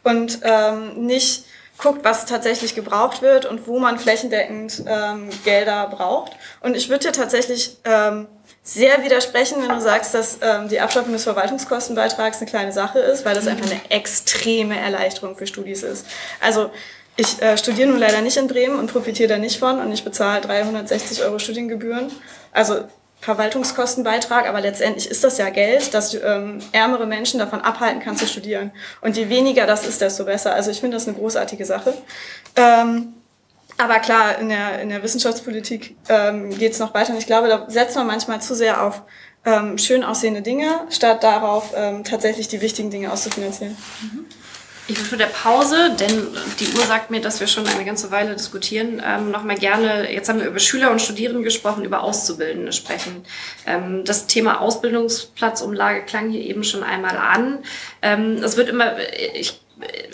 und ähm, nicht guckt, was tatsächlich gebraucht wird und wo man flächendeckend ähm, Gelder braucht. Und ich würde dir tatsächlich ähm, sehr widersprechen, wenn du sagst, dass ähm, die Abschaffung des Verwaltungskostenbeitrags eine kleine Sache ist, weil das einfach eine extreme Erleichterung für Studis ist. Also ich äh, studiere nun leider nicht in Bremen und profitiere da nicht von und ich bezahle 360 Euro Studiengebühren. Also Verwaltungskostenbeitrag, aber letztendlich ist das ja Geld, das ähm, ärmere Menschen davon abhalten kann zu studieren. Und je weniger das ist, desto besser. Also ich finde das eine großartige Sache. Ähm, aber klar, in der, in der Wissenschaftspolitik ähm, geht es noch weiter. Und ich glaube, da setzt man manchmal zu sehr auf ähm, schön aussehende Dinge, statt darauf, ähm, tatsächlich die wichtigen Dinge auszufinanzieren. Mhm. Ich würde vor der Pause, denn die Uhr sagt mir, dass wir schon eine ganze Weile diskutieren, ähm, nochmal gerne, jetzt haben wir über Schüler und Studierende gesprochen, über Auszubildende sprechen. Ähm, das Thema Ausbildungsplatzumlage klang hier eben schon einmal an. Ähm, es wird immer, ich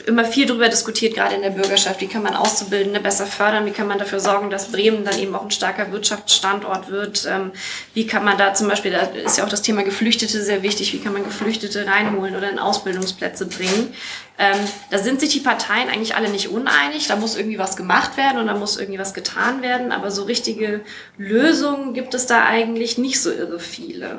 immer viel darüber diskutiert, gerade in der Bürgerschaft. Wie kann man Auszubildende besser fördern? Wie kann man dafür sorgen, dass Bremen dann eben auch ein starker Wirtschaftsstandort wird? Ähm, wie kann man da zum Beispiel, da ist ja auch das Thema Geflüchtete sehr wichtig, wie kann man Geflüchtete reinholen oder in Ausbildungsplätze bringen? Ähm, da sind sich die Parteien eigentlich alle nicht uneinig. Da muss irgendwie was gemacht werden und da muss irgendwie was getan werden. Aber so richtige Lösungen gibt es da eigentlich nicht so irre viele.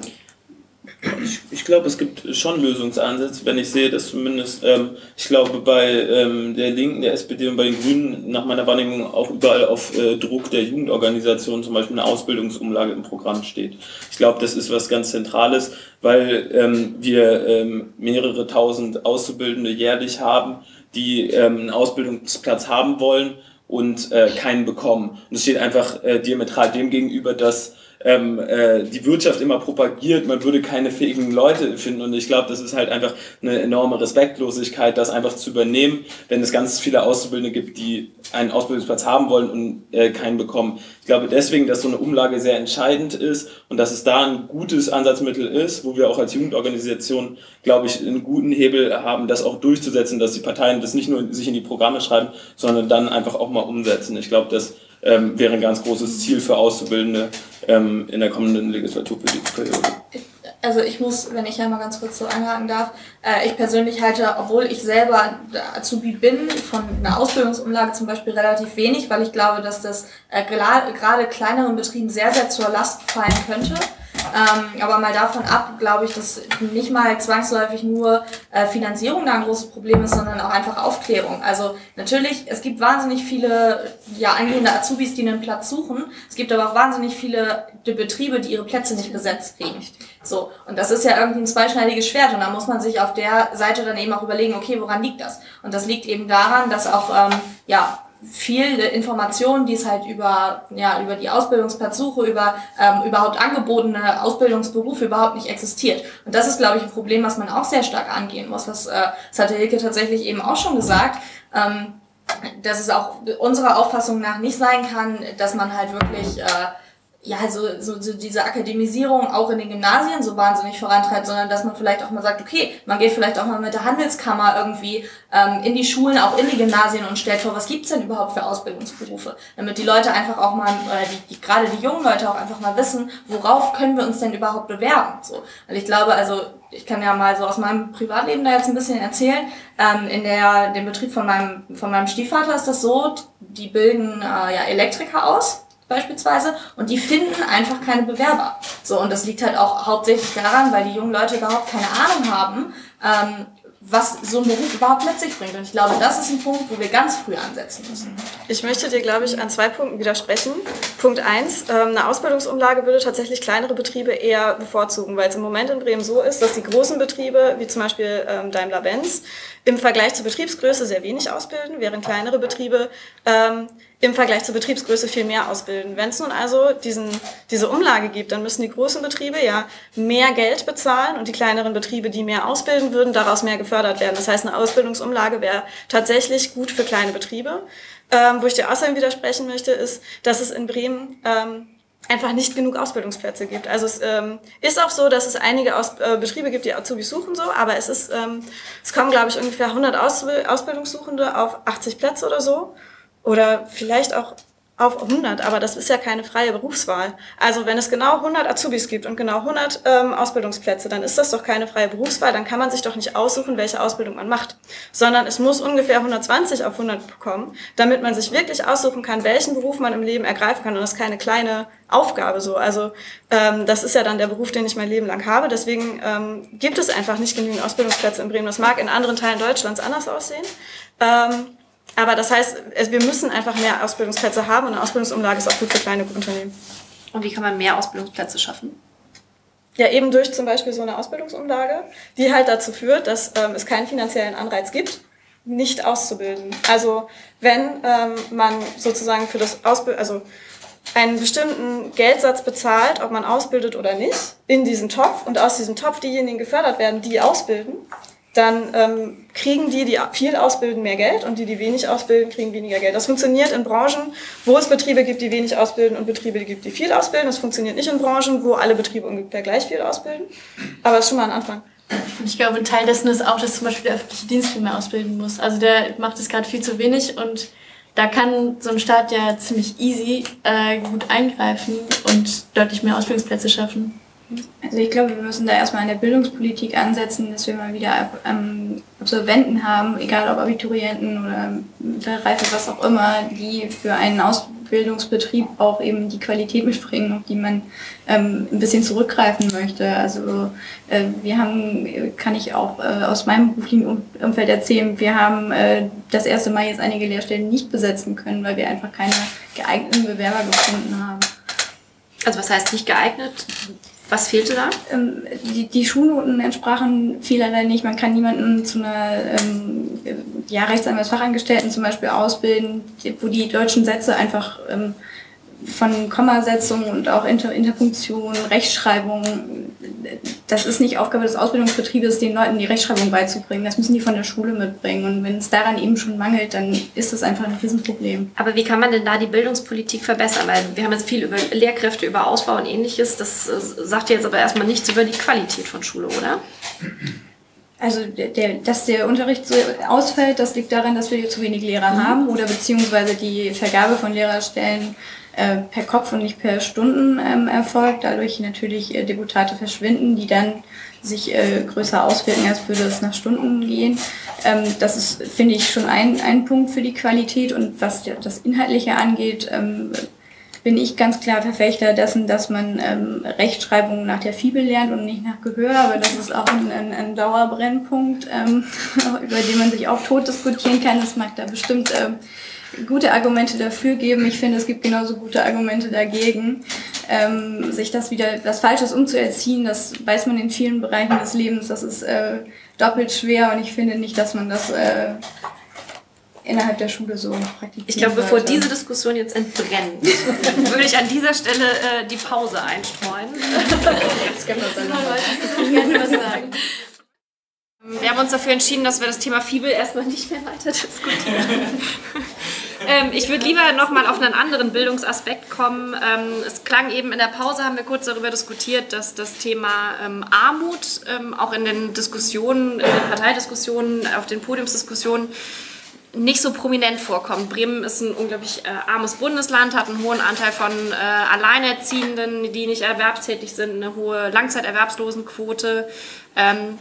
Ich, ich glaube, es gibt schon Lösungsansätze, wenn ich sehe, dass zumindest, ähm, ich glaube, bei ähm, der Linken, der SPD und bei den Grünen nach meiner Wahrnehmung auch überall auf äh, Druck der Jugendorganisation zum Beispiel eine Ausbildungsumlage im Programm steht. Ich glaube, das ist was ganz Zentrales, weil ähm, wir ähm, mehrere tausend Auszubildende jährlich haben, die ähm, einen Ausbildungsplatz haben wollen und äh, keinen bekommen. Und es steht einfach äh, diametral dem gegenüber, dass ähm, äh, die Wirtschaft immer propagiert, man würde keine fähigen Leute finden. Und ich glaube, das ist halt einfach eine enorme Respektlosigkeit, das einfach zu übernehmen, wenn es ganz viele Auszubildende gibt, die einen Ausbildungsplatz haben wollen und äh, keinen bekommen. Ich glaube deswegen, dass so eine Umlage sehr entscheidend ist und dass es da ein gutes Ansatzmittel ist, wo wir auch als Jugendorganisation, glaube ich, einen guten Hebel haben, das auch durchzusetzen, dass die Parteien das nicht nur sich in die Programme schreiben, sondern dann einfach auch mal umsetzen. Ich glaube, das ähm, wäre ein ganz großes Ziel für Auszubildende ähm, in der kommenden Legislaturperiode. Also ich muss, wenn ich ja mal ganz kurz so anhaken darf, äh, ich persönlich halte, obwohl ich selber Azubi bin, von einer Ausbildungsumlage zum Beispiel relativ wenig, weil ich glaube, dass das äh, gerade kleineren Betrieben sehr, sehr zur Last fallen könnte. Ähm, aber mal davon ab, glaube ich, dass nicht mal zwangsläufig nur äh, Finanzierung da ein großes Problem ist, sondern auch einfach Aufklärung. Also natürlich, es gibt wahnsinnig viele ja, angehende Azubis, die einen Platz suchen. Es gibt aber auch wahnsinnig viele Betriebe, die ihre Plätze nicht besetzt kriegen. So, und das ist ja irgendwie ein zweischneidiges Schwert und da muss man sich auf der Seite dann eben auch überlegen, okay, woran liegt das? Und das liegt eben daran, dass auch ähm, ja, viele Informationen, die es halt über, ja, über die Ausbildungsplatzsuche, über ähm, überhaupt angebotene Ausbildungsberufe überhaupt nicht existiert. Und das ist, glaube ich, ein Problem, was man auch sehr stark angehen muss. Was, äh, das hatte Hilke tatsächlich eben auch schon gesagt. Ähm, dass es auch unserer Auffassung nach nicht sein kann, dass man halt wirklich äh, ja, so, so, so diese Akademisierung auch in den Gymnasien so wahnsinnig vorantreibt, sondern dass man vielleicht auch mal sagt, okay, man geht vielleicht auch mal mit der Handelskammer irgendwie ähm, in die Schulen, auch in die Gymnasien und stellt vor, was gibt's denn überhaupt für Ausbildungsberufe? Damit die Leute einfach auch mal, oder die, die, gerade die jungen Leute auch einfach mal wissen, worauf können wir uns denn überhaupt bewerben? So. Weil ich glaube, also ich kann ja mal so aus meinem Privatleben da jetzt ein bisschen erzählen. Ähm, in der, dem Betrieb von meinem, von meinem Stiefvater ist das so, die bilden äh, ja Elektriker aus beispielsweise und die finden einfach keine Bewerber. So, und das liegt halt auch hauptsächlich daran, weil die jungen Leute überhaupt keine Ahnung haben, ähm, was so ein Beruf überhaupt mit sich bringt. Und ich glaube, das ist ein Punkt, wo wir ganz früh ansetzen müssen. Ich möchte dir, glaube ich, an zwei Punkten widersprechen. Punkt eins, ähm, eine Ausbildungsumlage würde tatsächlich kleinere Betriebe eher bevorzugen, weil es im Moment in Bremen so ist, dass die großen Betriebe, wie zum Beispiel ähm, Daimler-Benz, im Vergleich zur Betriebsgröße sehr wenig ausbilden, während kleinere Betriebe ähm, im Vergleich zur Betriebsgröße viel mehr ausbilden. Wenn es nun also diesen, diese Umlage gibt, dann müssen die großen Betriebe ja mehr Geld bezahlen und die kleineren Betriebe, die mehr ausbilden würden, daraus mehr gefördert werden. Das heißt, eine Ausbildungsumlage wäre tatsächlich gut für kleine Betriebe. Ähm, wo ich dir außerdem widersprechen möchte, ist, dass es in Bremen ähm, einfach nicht genug Ausbildungsplätze gibt. Also es ähm, ist auch so, dass es einige Aus äh, Betriebe gibt, die Azubis suchen so, aber es ist, ähm, es kommen glaube ich ungefähr 100 Aus Ausbildungssuchende auf 80 Plätze oder so. Oder vielleicht auch auf 100, aber das ist ja keine freie Berufswahl. Also wenn es genau 100 Azubis gibt und genau 100 ähm, Ausbildungsplätze, dann ist das doch keine freie Berufswahl, dann kann man sich doch nicht aussuchen, welche Ausbildung man macht, sondern es muss ungefähr 120 auf 100 bekommen, damit man sich wirklich aussuchen kann, welchen Beruf man im Leben ergreifen kann und das ist keine kleine Aufgabe so. Also ähm, das ist ja dann der Beruf, den ich mein Leben lang habe, deswegen ähm, gibt es einfach nicht genügend Ausbildungsplätze in Bremen. Das mag in anderen Teilen Deutschlands anders aussehen. Ähm, aber das heißt, wir müssen einfach mehr Ausbildungsplätze haben und eine Ausbildungsumlage ist auch gut für kleine Unternehmen. Und wie kann man mehr Ausbildungsplätze schaffen? Ja, eben durch zum Beispiel so eine Ausbildungsumlage, die halt dazu führt, dass ähm, es keinen finanziellen Anreiz gibt, nicht auszubilden. Also wenn ähm, man sozusagen für das Ausbild also einen bestimmten Geldsatz bezahlt, ob man ausbildet oder nicht, in diesen Topf und aus diesem Topf diejenigen gefördert werden, die ausbilden, dann ähm, kriegen die, die viel ausbilden, mehr Geld und die, die wenig ausbilden, kriegen weniger Geld. Das funktioniert in Branchen, wo es Betriebe gibt, die wenig ausbilden und Betriebe gibt, die viel ausbilden. Das funktioniert nicht in Branchen, wo alle Betriebe ungefähr gleich viel ausbilden. Aber es ist schon mal ein Anfang. Ich glaube, ein Teil dessen ist auch, dass zum Beispiel der öffentliche Dienst viel mehr ausbilden muss. Also der macht es gerade viel zu wenig und da kann so ein Staat ja ziemlich easy äh, gut eingreifen und deutlich mehr Ausbildungsplätze schaffen. Also ich glaube, wir müssen da erstmal in der Bildungspolitik ansetzen, dass wir mal wieder ähm, Absolventen haben, egal ob Abiturienten oder Mittelreife, was auch immer, die für einen Ausbildungsbetrieb auch eben die Qualität mitbringen, auf die man ähm, ein bisschen zurückgreifen möchte. Also äh, wir haben, kann ich auch äh, aus meinem beruflichen Umfeld erzählen, wir haben äh, das erste Mal jetzt einige Lehrstellen nicht besetzen können, weil wir einfach keine geeigneten Bewerber gefunden haben. Also was heißt nicht geeignet? Was fehlte da? Ähm, die, die Schulnoten entsprachen vielerlei nicht. Man kann niemanden zu einer ähm, ja, Rechtsanwaltsfachangestellten zum Beispiel ausbilden, wo die deutschen Sätze einfach ähm, von Kommasetzung und auch Inter Interpunktion, Rechtschreibung, das ist nicht Aufgabe des Ausbildungsbetriebes, den Leuten die Rechtschreibung beizubringen. Das müssen die von der Schule mitbringen. Und wenn es daran eben schon mangelt, dann ist das einfach ein Riesenproblem. Aber wie kann man denn da die Bildungspolitik verbessern? Weil wir haben jetzt viel über Lehrkräfte, über Ausbau und ähnliches. Das äh, sagt jetzt aber erstmal nichts über die Qualität von Schule, oder? Also, der, der, dass der Unterricht so ausfällt, das liegt daran, dass wir zu wenig Lehrer mhm. haben oder beziehungsweise die Vergabe von Lehrerstellen äh, per Kopf und nicht per Stunden ähm, erfolgt. Dadurch natürlich äh, Deputate verschwinden, die dann sich äh, größer auswirken, als würde es nach Stunden gehen. Ähm, das ist, finde ich, schon ein, ein Punkt für die Qualität. Und was das Inhaltliche angeht, ähm, bin ich ganz klar Verfechter dessen, dass man ähm, Rechtschreibung nach der Fibel lernt und nicht nach Gehör, aber das ist auch ein, ein, ein Dauerbrennpunkt, ähm, über den man sich auch tot diskutieren kann. Es mag da bestimmt ähm, gute Argumente dafür geben. Ich finde, es gibt genauso gute Argumente dagegen. Ähm, sich das wieder, das Falsches umzuerziehen, das weiß man in vielen Bereichen des Lebens, das ist äh, doppelt schwer und ich finde nicht, dass man das äh, innerhalb der Schule so praktizieren Ich glaube, bevor diese Diskussion jetzt entbrennt, würde ich an dieser Stelle äh, die Pause einstreuen. Jetzt können wir uns dann gerne was sagen. Wir haben uns dafür entschieden, dass wir das Thema Fibel erstmal nicht mehr weiter diskutieren. ähm, ich würde lieber nochmal auf einen anderen Bildungsaspekt kommen. Ähm, es klang eben in der Pause, haben wir kurz darüber diskutiert, dass das Thema ähm, Armut ähm, auch in den Diskussionen, in den Parteidiskussionen, auf den Podiumsdiskussionen nicht so prominent vorkommt. Bremen ist ein unglaublich äh, armes Bundesland, hat einen hohen Anteil von äh, Alleinerziehenden, die nicht erwerbstätig sind, eine hohe Langzeiterwerbslosenquote. Ähm,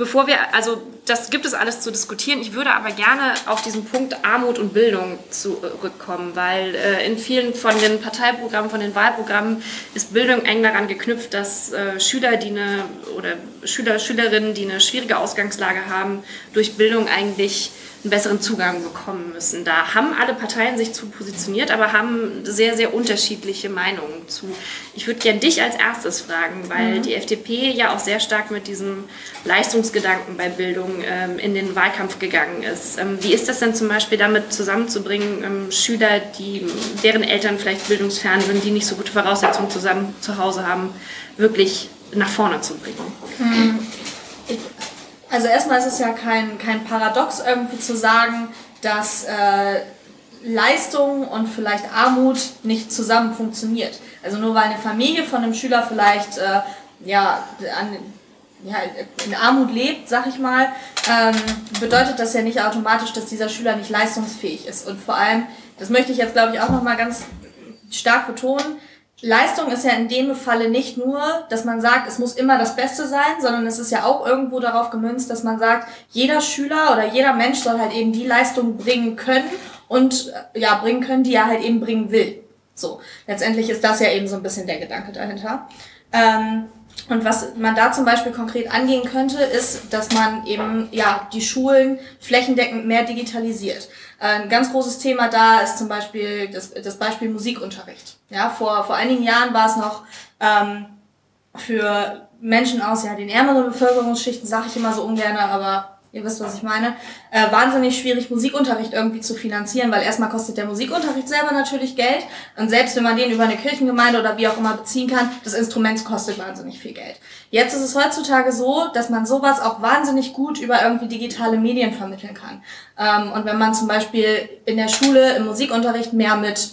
bevor wir, also das gibt es alles zu diskutieren. Ich würde aber gerne auf diesen Punkt Armut und Bildung zurückkommen, weil äh, in vielen von den Parteiprogrammen, von den Wahlprogrammen ist Bildung eng daran geknüpft, dass äh, Schüler, die eine oder Schüler, Schülerinnen, die eine schwierige Ausgangslage haben, durch Bildung eigentlich einen besseren Zugang bekommen müssen. Da haben alle Parteien sich zu positioniert, aber haben sehr, sehr unterschiedliche Meinungen zu. Ich würde gerne dich als erstes fragen, weil mhm. die FDP ja auch sehr stark mit diesem Leistungsgedanken bei Bildung ähm, in den Wahlkampf gegangen ist. Ähm, wie ist das denn zum Beispiel damit zusammenzubringen, ähm, Schüler, die, deren Eltern vielleicht bildungsfern sind, die nicht so gute Voraussetzungen zusammen zu Hause haben, wirklich nach vorne zu bringen? Mhm. Also erstmal ist es ja kein, kein Paradox irgendwie zu sagen, dass äh, Leistung und vielleicht Armut nicht zusammen funktioniert. Also nur weil eine Familie von einem Schüler vielleicht äh, ja, an, ja, in Armut lebt, sag ich mal, ähm, bedeutet das ja nicht automatisch, dass dieser Schüler nicht leistungsfähig ist. Und vor allem, das möchte ich jetzt glaube ich auch nochmal ganz stark betonen, Leistung ist ja in dem Falle nicht nur, dass man sagt, es muss immer das Beste sein, sondern es ist ja auch irgendwo darauf gemünzt, dass man sagt, jeder Schüler oder jeder Mensch soll halt eben die Leistung bringen können und ja, bringen können, die er halt eben bringen will. So, letztendlich ist das ja eben so ein bisschen der Gedanke dahinter. Ähm, und was man da zum Beispiel konkret angehen könnte, ist, dass man eben ja die Schulen flächendeckend mehr digitalisiert. Ein ganz großes Thema da ist zum Beispiel das, das Beispiel Musikunterricht. Ja, vor, vor einigen Jahren war es noch ähm, für Menschen aus ja den ärmeren Bevölkerungsschichten, sage ich immer so ungern, aber ihr wisst, was ich meine, äh, wahnsinnig schwierig, Musikunterricht irgendwie zu finanzieren, weil erstmal kostet der Musikunterricht selber natürlich Geld und selbst wenn man den über eine Kirchengemeinde oder wie auch immer beziehen kann, das Instrument kostet wahnsinnig viel Geld. Jetzt ist es heutzutage so, dass man sowas auch wahnsinnig gut über irgendwie digitale Medien vermitteln kann. Ähm, und wenn man zum Beispiel in der Schule im Musikunterricht mehr mit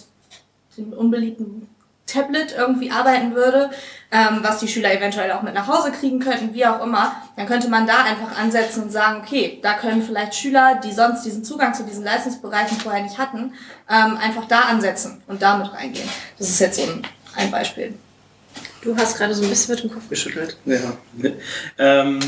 den unbeliebten Tablet irgendwie arbeiten würde, ähm, was die Schüler eventuell auch mit nach Hause kriegen könnten, wie auch immer, dann könnte man da einfach ansetzen und sagen, okay, da können vielleicht Schüler, die sonst diesen Zugang zu diesen Leistungsbereichen vorher nicht hatten, ähm, einfach da ansetzen und damit reingehen. Das ist jetzt so ein, ein Beispiel. Du hast gerade so ein bisschen mit dem Kopf geschüttelt. Ja. ähm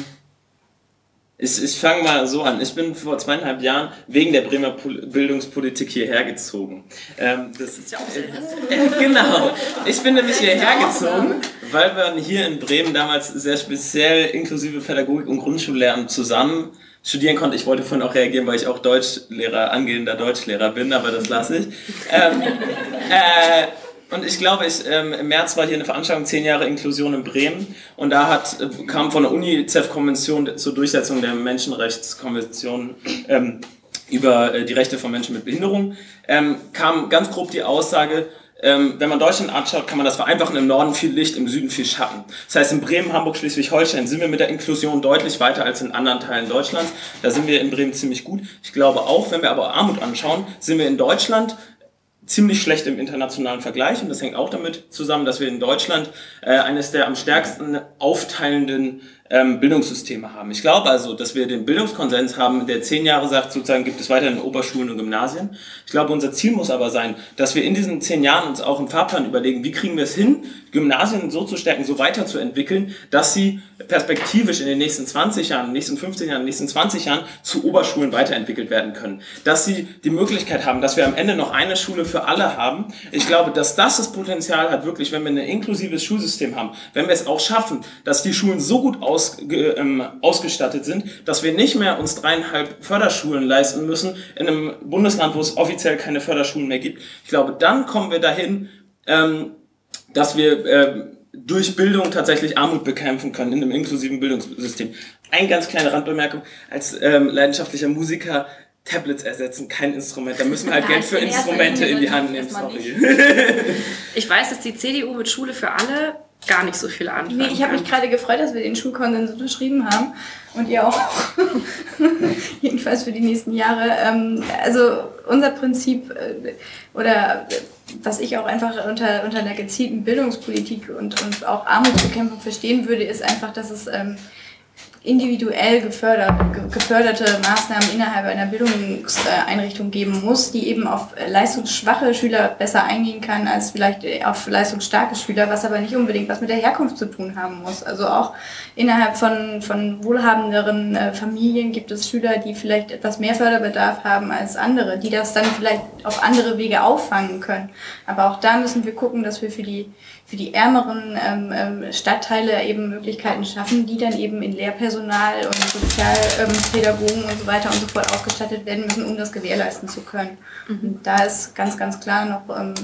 ich, ich fange mal so an. Ich bin vor zweieinhalb Jahren wegen der Bremer Bildungspolitik hierher gezogen. Ähm, das ist ja auch so. Äh, genau. Ich bin nämlich hierher gezogen, weil man hier in Bremen damals sehr speziell inklusive Pädagogik und Grundschullehramt zusammen studieren konnte. Ich wollte vorhin auch reagieren, weil ich auch Deutschlehrer, angehender Deutschlehrer bin, aber das lasse ich. Ähm, äh, und ich glaube, ich, ähm, im März war hier eine Veranstaltung, zehn Jahre Inklusion in Bremen. Und da hat, äh, kam von der UNICEF-Konvention zur Durchsetzung der Menschenrechtskonvention ähm, über äh, die Rechte von Menschen mit Behinderung, ähm, kam ganz grob die Aussage, ähm, wenn man Deutschland anschaut, kann man das vereinfachen. Im Norden viel Licht, im Süden viel Schatten. Das heißt, in Bremen, Hamburg, Schleswig-Holstein sind wir mit der Inklusion deutlich weiter als in anderen Teilen Deutschlands. Da sind wir in Bremen ziemlich gut. Ich glaube auch, wenn wir aber Armut anschauen, sind wir in Deutschland ziemlich schlecht im internationalen Vergleich. Und das hängt auch damit zusammen, dass wir in Deutschland äh, eines der am stärksten aufteilenden ähm, Bildungssysteme haben. Ich glaube also, dass wir den Bildungskonsens haben, der zehn Jahre sagt, sozusagen gibt es weiterhin Oberschulen und Gymnasien. Ich glaube, unser Ziel muss aber sein, dass wir in diesen zehn Jahren uns auch im Fahrplan überlegen, wie kriegen wir es hin, Gymnasien so zu stärken, so weiterzuentwickeln, dass sie perspektivisch in den nächsten 20 Jahren, in den nächsten 15 Jahren, in den nächsten 20 Jahren zu Oberschulen weiterentwickelt werden können. Dass sie die Möglichkeit haben, dass wir am Ende noch eine Schule für alle haben. Ich glaube, dass das das Potenzial hat, wirklich, wenn wir ein inklusives Schulsystem haben, wenn wir es auch schaffen, dass die Schulen so gut aus aus, ähm, ausgestattet sind, dass wir nicht mehr uns dreieinhalb Förderschulen leisten müssen in einem Bundesland, wo es offiziell keine Förderschulen mehr gibt. Ich glaube, dann kommen wir dahin, ähm, dass wir äh, durch Bildung tatsächlich Armut bekämpfen können in einem inklusiven Bildungssystem. Ein ganz kleine Randbemerkung als ähm, leidenschaftlicher Musiker. Tablets ersetzen kein Instrument. Da müssen wir halt Geld für Instrumente in die Hand nehmen. Sorry. Ich weiß, dass die CDU mit Schule für alle gar nicht so viel anfangen Nee, ich habe mich gerade gefreut, dass wir den Schulkonsens unterschrieben haben und ihr auch. Jedenfalls für die nächsten Jahre. Ähm, also unser Prinzip äh, oder was ich auch einfach unter, unter einer gezielten Bildungspolitik und, und auch Armutsbekämpfung verstehen würde, ist einfach, dass es ähm, individuell gefördert, geförderte Maßnahmen innerhalb einer Bildungseinrichtung geben muss, die eben auf leistungsschwache Schüler besser eingehen kann als vielleicht auf leistungsstarke Schüler, was aber nicht unbedingt was mit der Herkunft zu tun haben muss. Also auch innerhalb von, von wohlhabenderen äh, Familien gibt es Schüler, die vielleicht etwas mehr Förderbedarf haben als andere, die das dann vielleicht auf andere Wege auffangen können. Aber auch da müssen wir gucken, dass wir für die für die ärmeren ähm, ähm, Stadtteile eben Möglichkeiten schaffen, die dann eben in Lehrpersonal und Sozialpädagogen und so weiter und so fort ausgestattet werden müssen, um das gewährleisten zu können. Mhm. Und da ist ganz, ganz klar noch ähm,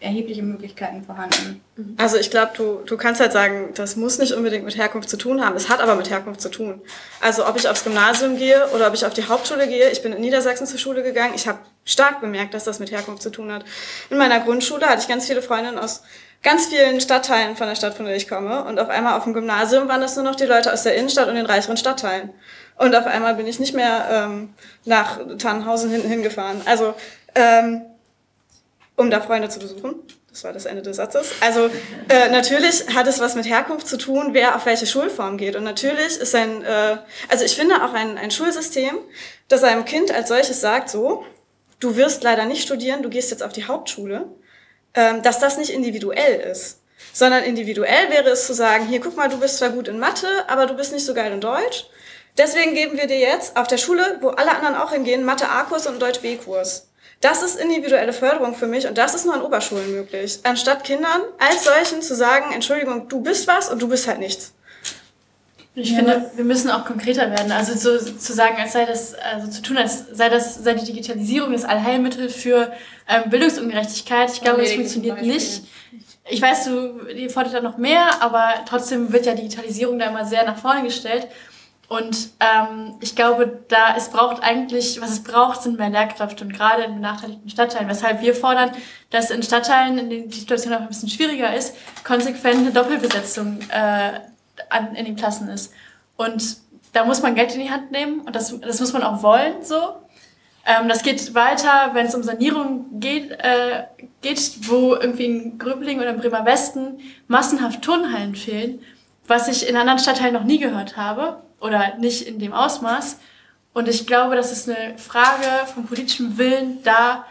erhebliche Möglichkeiten vorhanden. Also ich glaube, du, du kannst halt sagen, das muss nicht unbedingt mit Herkunft zu tun haben. Es hat aber mit Herkunft zu tun. Also ob ich aufs Gymnasium gehe oder ob ich auf die Hauptschule gehe, ich bin in Niedersachsen zur Schule gegangen, ich habe stark bemerkt, dass das mit Herkunft zu tun hat. In meiner Grundschule hatte ich ganz viele Freundinnen aus ganz vielen Stadtteilen von der Stadt, von der ich komme. Und auf einmal auf dem Gymnasium waren das nur noch die Leute aus der Innenstadt und den reicheren Stadtteilen. Und auf einmal bin ich nicht mehr ähm, nach Tannenhausen hinten hingefahren. Also, ähm, um da Freunde zu besuchen. Das war das Ende des Satzes. Also äh, natürlich hat es was mit Herkunft zu tun, wer auf welche Schulform geht. Und natürlich ist ein, äh, also ich finde auch ein, ein Schulsystem, das einem Kind als solches sagt, so, du wirst leider nicht studieren, du gehst jetzt auf die Hauptschule dass das nicht individuell ist. Sondern individuell wäre es zu sagen, hier guck mal, du bist zwar gut in Mathe, aber du bist nicht so geil in Deutsch. Deswegen geben wir dir jetzt auf der Schule, wo alle anderen auch hingehen, Mathe A-Kurs und Deutsch B-Kurs. Das ist individuelle Förderung für mich und das ist nur an Oberschulen möglich. Anstatt Kindern als solchen zu sagen, Entschuldigung, du bist was und du bist halt nichts. Ich ja. finde, wir müssen auch konkreter werden. Also so, zu sagen, als sei das, also zu tun, als sei das, sei die Digitalisierung das Allheilmittel für ähm, Bildungsungerechtigkeit. Ich glaube, das funktioniert nicht. Ich weiß, du, ihr fordert da noch mehr, aber trotzdem wird ja Digitalisierung da immer sehr nach vorne gestellt. Und ähm, ich glaube, da es braucht eigentlich, was es braucht, sind mehr Lehrkräfte und gerade in benachteiligten Stadtteilen. Weshalb wir fordern, dass in Stadtteilen, in denen die Situation auch ein bisschen schwieriger ist, konsequent eine Doppelbesetzung äh, an, in den Klassen ist. Und da muss man Geld in die Hand nehmen und das, das muss man auch wollen so. Ähm, das geht weiter, wenn es um Sanierung geht, äh, geht, wo irgendwie in Gröbling oder im Bremer Westen massenhaft Turnhallen fehlen, was ich in anderen Stadtteilen noch nie gehört habe oder nicht in dem Ausmaß. Und ich glaube, das ist eine Frage vom politischen Willen, da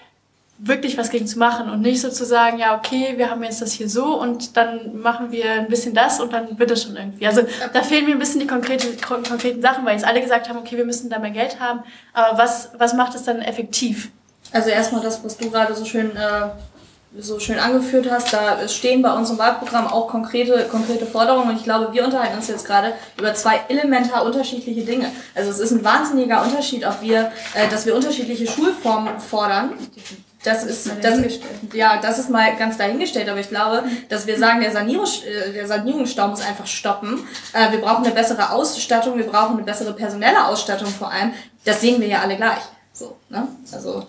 wirklich was gegen zu machen und nicht so zu sagen, ja, okay, wir haben jetzt das hier so und dann machen wir ein bisschen das und dann wird es schon irgendwie. Also da fehlen mir ein bisschen die konkrete, konkreten Sachen, weil jetzt alle gesagt haben, okay, wir müssen da mehr Geld haben, aber was, was macht es dann effektiv? Also erstmal das, was du gerade so schön, äh, so schön angeführt hast, da stehen bei uns im Wahlprogramm auch konkrete, konkrete Forderungen und ich glaube, wir unterhalten uns jetzt gerade über zwei elementar unterschiedliche Dinge. Also es ist ein wahnsinniger Unterschied, ob wir, äh, dass wir unterschiedliche Schulformen fordern, das ist, das, ja, das ist mal ganz dahingestellt, aber ich glaube, dass wir sagen, der, Sanierungs, äh, der Sanierungsstau muss einfach stoppen. Äh, wir brauchen eine bessere Ausstattung, wir brauchen eine bessere personelle Ausstattung vor allem. Das sehen wir ja alle gleich. So, ne? Also.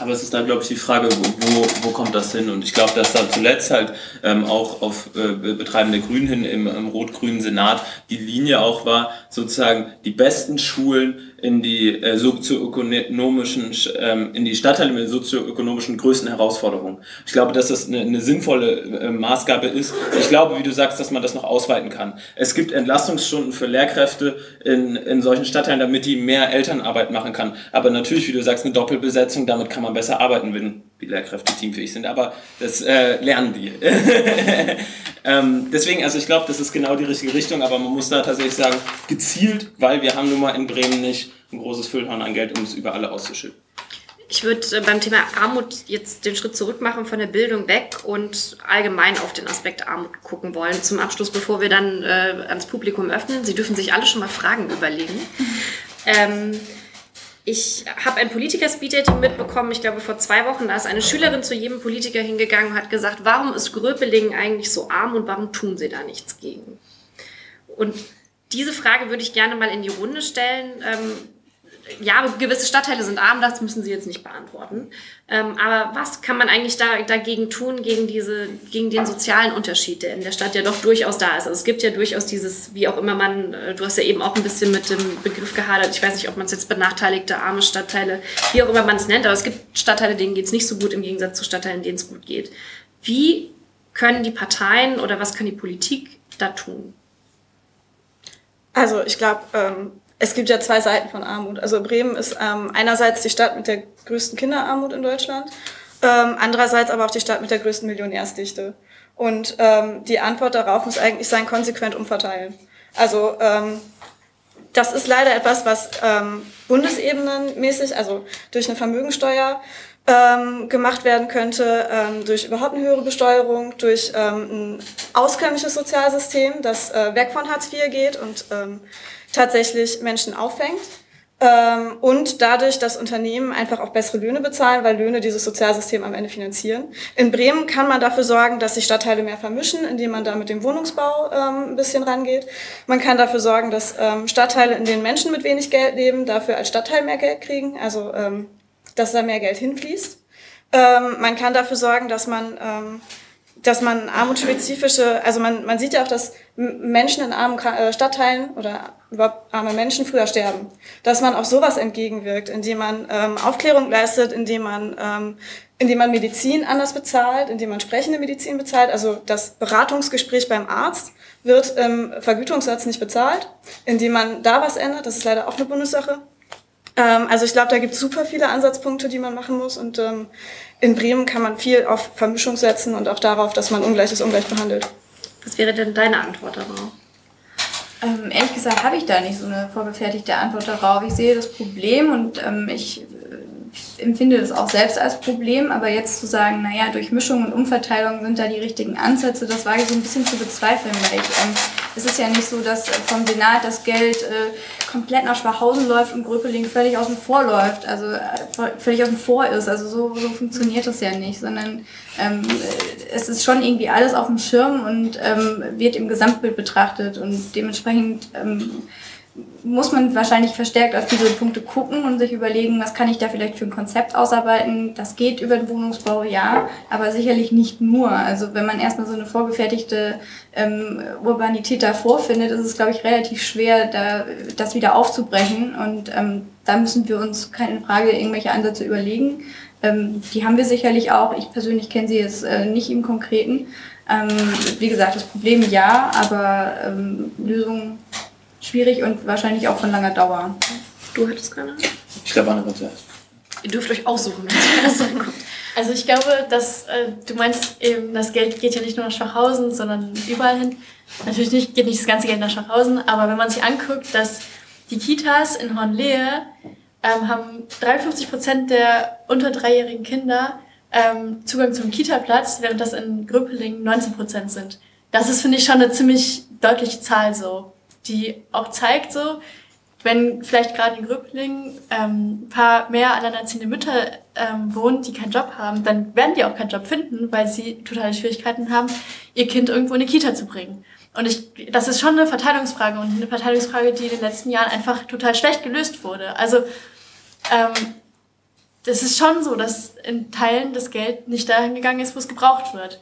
Aber es ist da, glaube ich, die Frage, wo, wo kommt das hin? Und ich glaube, dass da zuletzt halt ähm, auch auf äh, Betreiben der Grünen hin im, im rot-grünen Senat die Linie auch war, sozusagen die besten Schulen in die äh, sozioökonomischen, ähm, in die Stadtteile mit sozioökonomischen größten Herausforderungen. Ich glaube, dass das eine, eine sinnvolle äh, Maßgabe ist. Ich glaube, wie du sagst, dass man das noch ausweiten kann. Es gibt Entlastungsstunden für Lehrkräfte in, in solchen Stadtteilen, damit die mehr Elternarbeit machen kann. Aber natürlich, wie du sagst, eine Doppelbesetzung, damit kann man besser arbeiten, wenn Lehrkräfte teamfähig sind. Aber das äh, lernen die. ähm, deswegen, also ich glaube, das ist genau die richtige Richtung, aber man muss da tatsächlich sagen, gezielt, weil wir haben nun mal in Bremen nicht ein großes Füllhorn an Geld, um es über alle auszuschütten. Ich würde äh, beim Thema Armut jetzt den Schritt zurück machen von der Bildung weg und allgemein auf den Aspekt Armut gucken wollen. Zum Abschluss, bevor wir dann äh, ans Publikum öffnen. Sie dürfen sich alle schon mal Fragen überlegen. Ähm, ich habe ein Politiker-Speed-Dating mitbekommen, ich glaube vor zwei Wochen, da ist eine Schülerin zu jedem Politiker hingegangen und hat gesagt, warum ist Gröpeling eigentlich so arm und warum tun sie da nichts gegen? Und diese Frage würde ich gerne mal in die Runde stellen. Ähm, ja, gewisse Stadtteile sind arm, das müssen Sie jetzt nicht beantworten. Ähm, aber was kann man eigentlich da, dagegen tun, gegen, diese, gegen den sozialen Unterschied, der in der Stadt ja doch durchaus da ist? Also es gibt ja durchaus dieses, wie auch immer man, äh, du hast ja eben auch ein bisschen mit dem Begriff gehadert, ich weiß nicht, ob man es jetzt benachteiligte, arme Stadtteile, wie auch immer man es nennt, aber es gibt Stadtteile, denen geht es nicht so gut im Gegensatz zu Stadtteilen, denen es gut geht. Wie können die Parteien oder was kann die Politik da tun? Also ich glaube, ähm, es gibt ja zwei Seiten von Armut. Also Bremen ist ähm, einerseits die Stadt mit der größten Kinderarmut in Deutschland, ähm, andererseits aber auch die Stadt mit der größten Millionärsdichte. Und ähm, die Antwort darauf muss eigentlich sein, konsequent umverteilen. Also ähm, das ist leider etwas, was ähm, bundesebenenmäßig, also durch eine Vermögensteuer ähm, gemacht werden könnte, ähm, durch überhaupt eine höhere Besteuerung, durch ähm, ein auskömmliches Sozialsystem, das äh, weg von Hartz IV geht und ähm, tatsächlich Menschen auffängt. Ähm, und dadurch, dass Unternehmen einfach auch bessere Löhne bezahlen, weil Löhne dieses Sozialsystem am Ende finanzieren. In Bremen kann man dafür sorgen, dass sich Stadtteile mehr vermischen, indem man da mit dem Wohnungsbau ähm, ein bisschen rangeht. Man kann dafür sorgen, dass ähm, Stadtteile, in denen Menschen mit wenig Geld leben, dafür als Stadtteil mehr Geld kriegen, also ähm, dass da mehr Geld hinfließt. Ähm, man kann dafür sorgen, dass man ähm, dass man armutsspezifische, also man, man sieht ja auch, dass Menschen in armen äh, Stadtteilen oder überhaupt arme Menschen früher sterben. Dass man auch sowas entgegenwirkt, indem man ähm, Aufklärung leistet, indem man, ähm, indem man Medizin anders bezahlt, indem man sprechende Medizin bezahlt. Also das Beratungsgespräch beim Arzt wird im Vergütungssatz nicht bezahlt, indem man da was ändert. Das ist leider auch eine Bundessache. Ähm, also ich glaube, da gibt es super viele Ansatzpunkte, die man machen muss und ähm, in Bremen kann man viel auf Vermischung setzen und auch darauf, dass man Ungleiches ungleich behandelt. Was wäre denn deine Antwort darauf? Ähm, ehrlich gesagt habe ich da nicht so eine vorgefertigte Antwort darauf. Ich sehe das Problem und ähm, ich äh, empfinde das auch selbst als Problem, aber jetzt zu sagen, naja, durch Mischung und Umverteilung sind da die richtigen Ansätze, das wage ich so ein bisschen zu bezweifeln, weil ich, ähm, es ist ja nicht so, dass vom Senat das Geld äh, komplett nach Schwachhausen läuft und Gröpeling völlig außen vor läuft, also äh, völlig außen vor ist. Also so, so funktioniert das ja nicht, sondern ähm, es ist schon irgendwie alles auf dem Schirm und ähm, wird im Gesamtbild betrachtet und dementsprechend ähm, muss man wahrscheinlich verstärkt auf diese Punkte gucken und sich überlegen, was kann ich da vielleicht für ein Konzept ausarbeiten. Das geht über den Wohnungsbau, ja, aber sicherlich nicht nur. Also wenn man erstmal so eine vorgefertigte ähm, Urbanität da vorfindet, ist es, glaube ich, relativ schwer, da, das wieder aufzubrechen. Und ähm, da müssen wir uns keine Frage irgendwelche Ansätze überlegen. Ähm, die haben wir sicherlich auch. Ich persönlich kenne sie jetzt äh, nicht im Konkreten. Ähm, wie gesagt, das Problem ja, aber ähm, Lösungen schwierig und wahrscheinlich auch von langer Dauer. Du hattest keine? Ich glaube, Anna zuerst. Ihr dürft euch aussuchen, was kommt. Also ich glaube, dass äh, du meinst eben, das Geld geht ja nicht nur nach Schwachhausen, sondern überall hin. Natürlich nicht, geht nicht das ganze Geld nach Schwachhausen, aber wenn man sich anguckt, dass die Kitas in Hornlehe ähm, haben 53 Prozent der unter dreijährigen Kinder ähm, Zugang zum Kita-Platz, während das in Gröpeling 19 Prozent sind. Das ist, finde ich, schon eine ziemlich deutliche Zahl so die auch zeigt so, wenn vielleicht gerade in Gröbling ähm, ein paar mehr alleinerziehende Mütter ähm, wohnen, die keinen Job haben, dann werden die auch keinen Job finden, weil sie totale Schwierigkeiten haben, ihr Kind irgendwo in eine Kita zu bringen. Und ich, das ist schon eine Verteilungsfrage und eine Verteilungsfrage, die in den letzten Jahren einfach total schlecht gelöst wurde. Also ähm, das ist schon so, dass in Teilen das Geld nicht dahin gegangen ist, wo es gebraucht wird.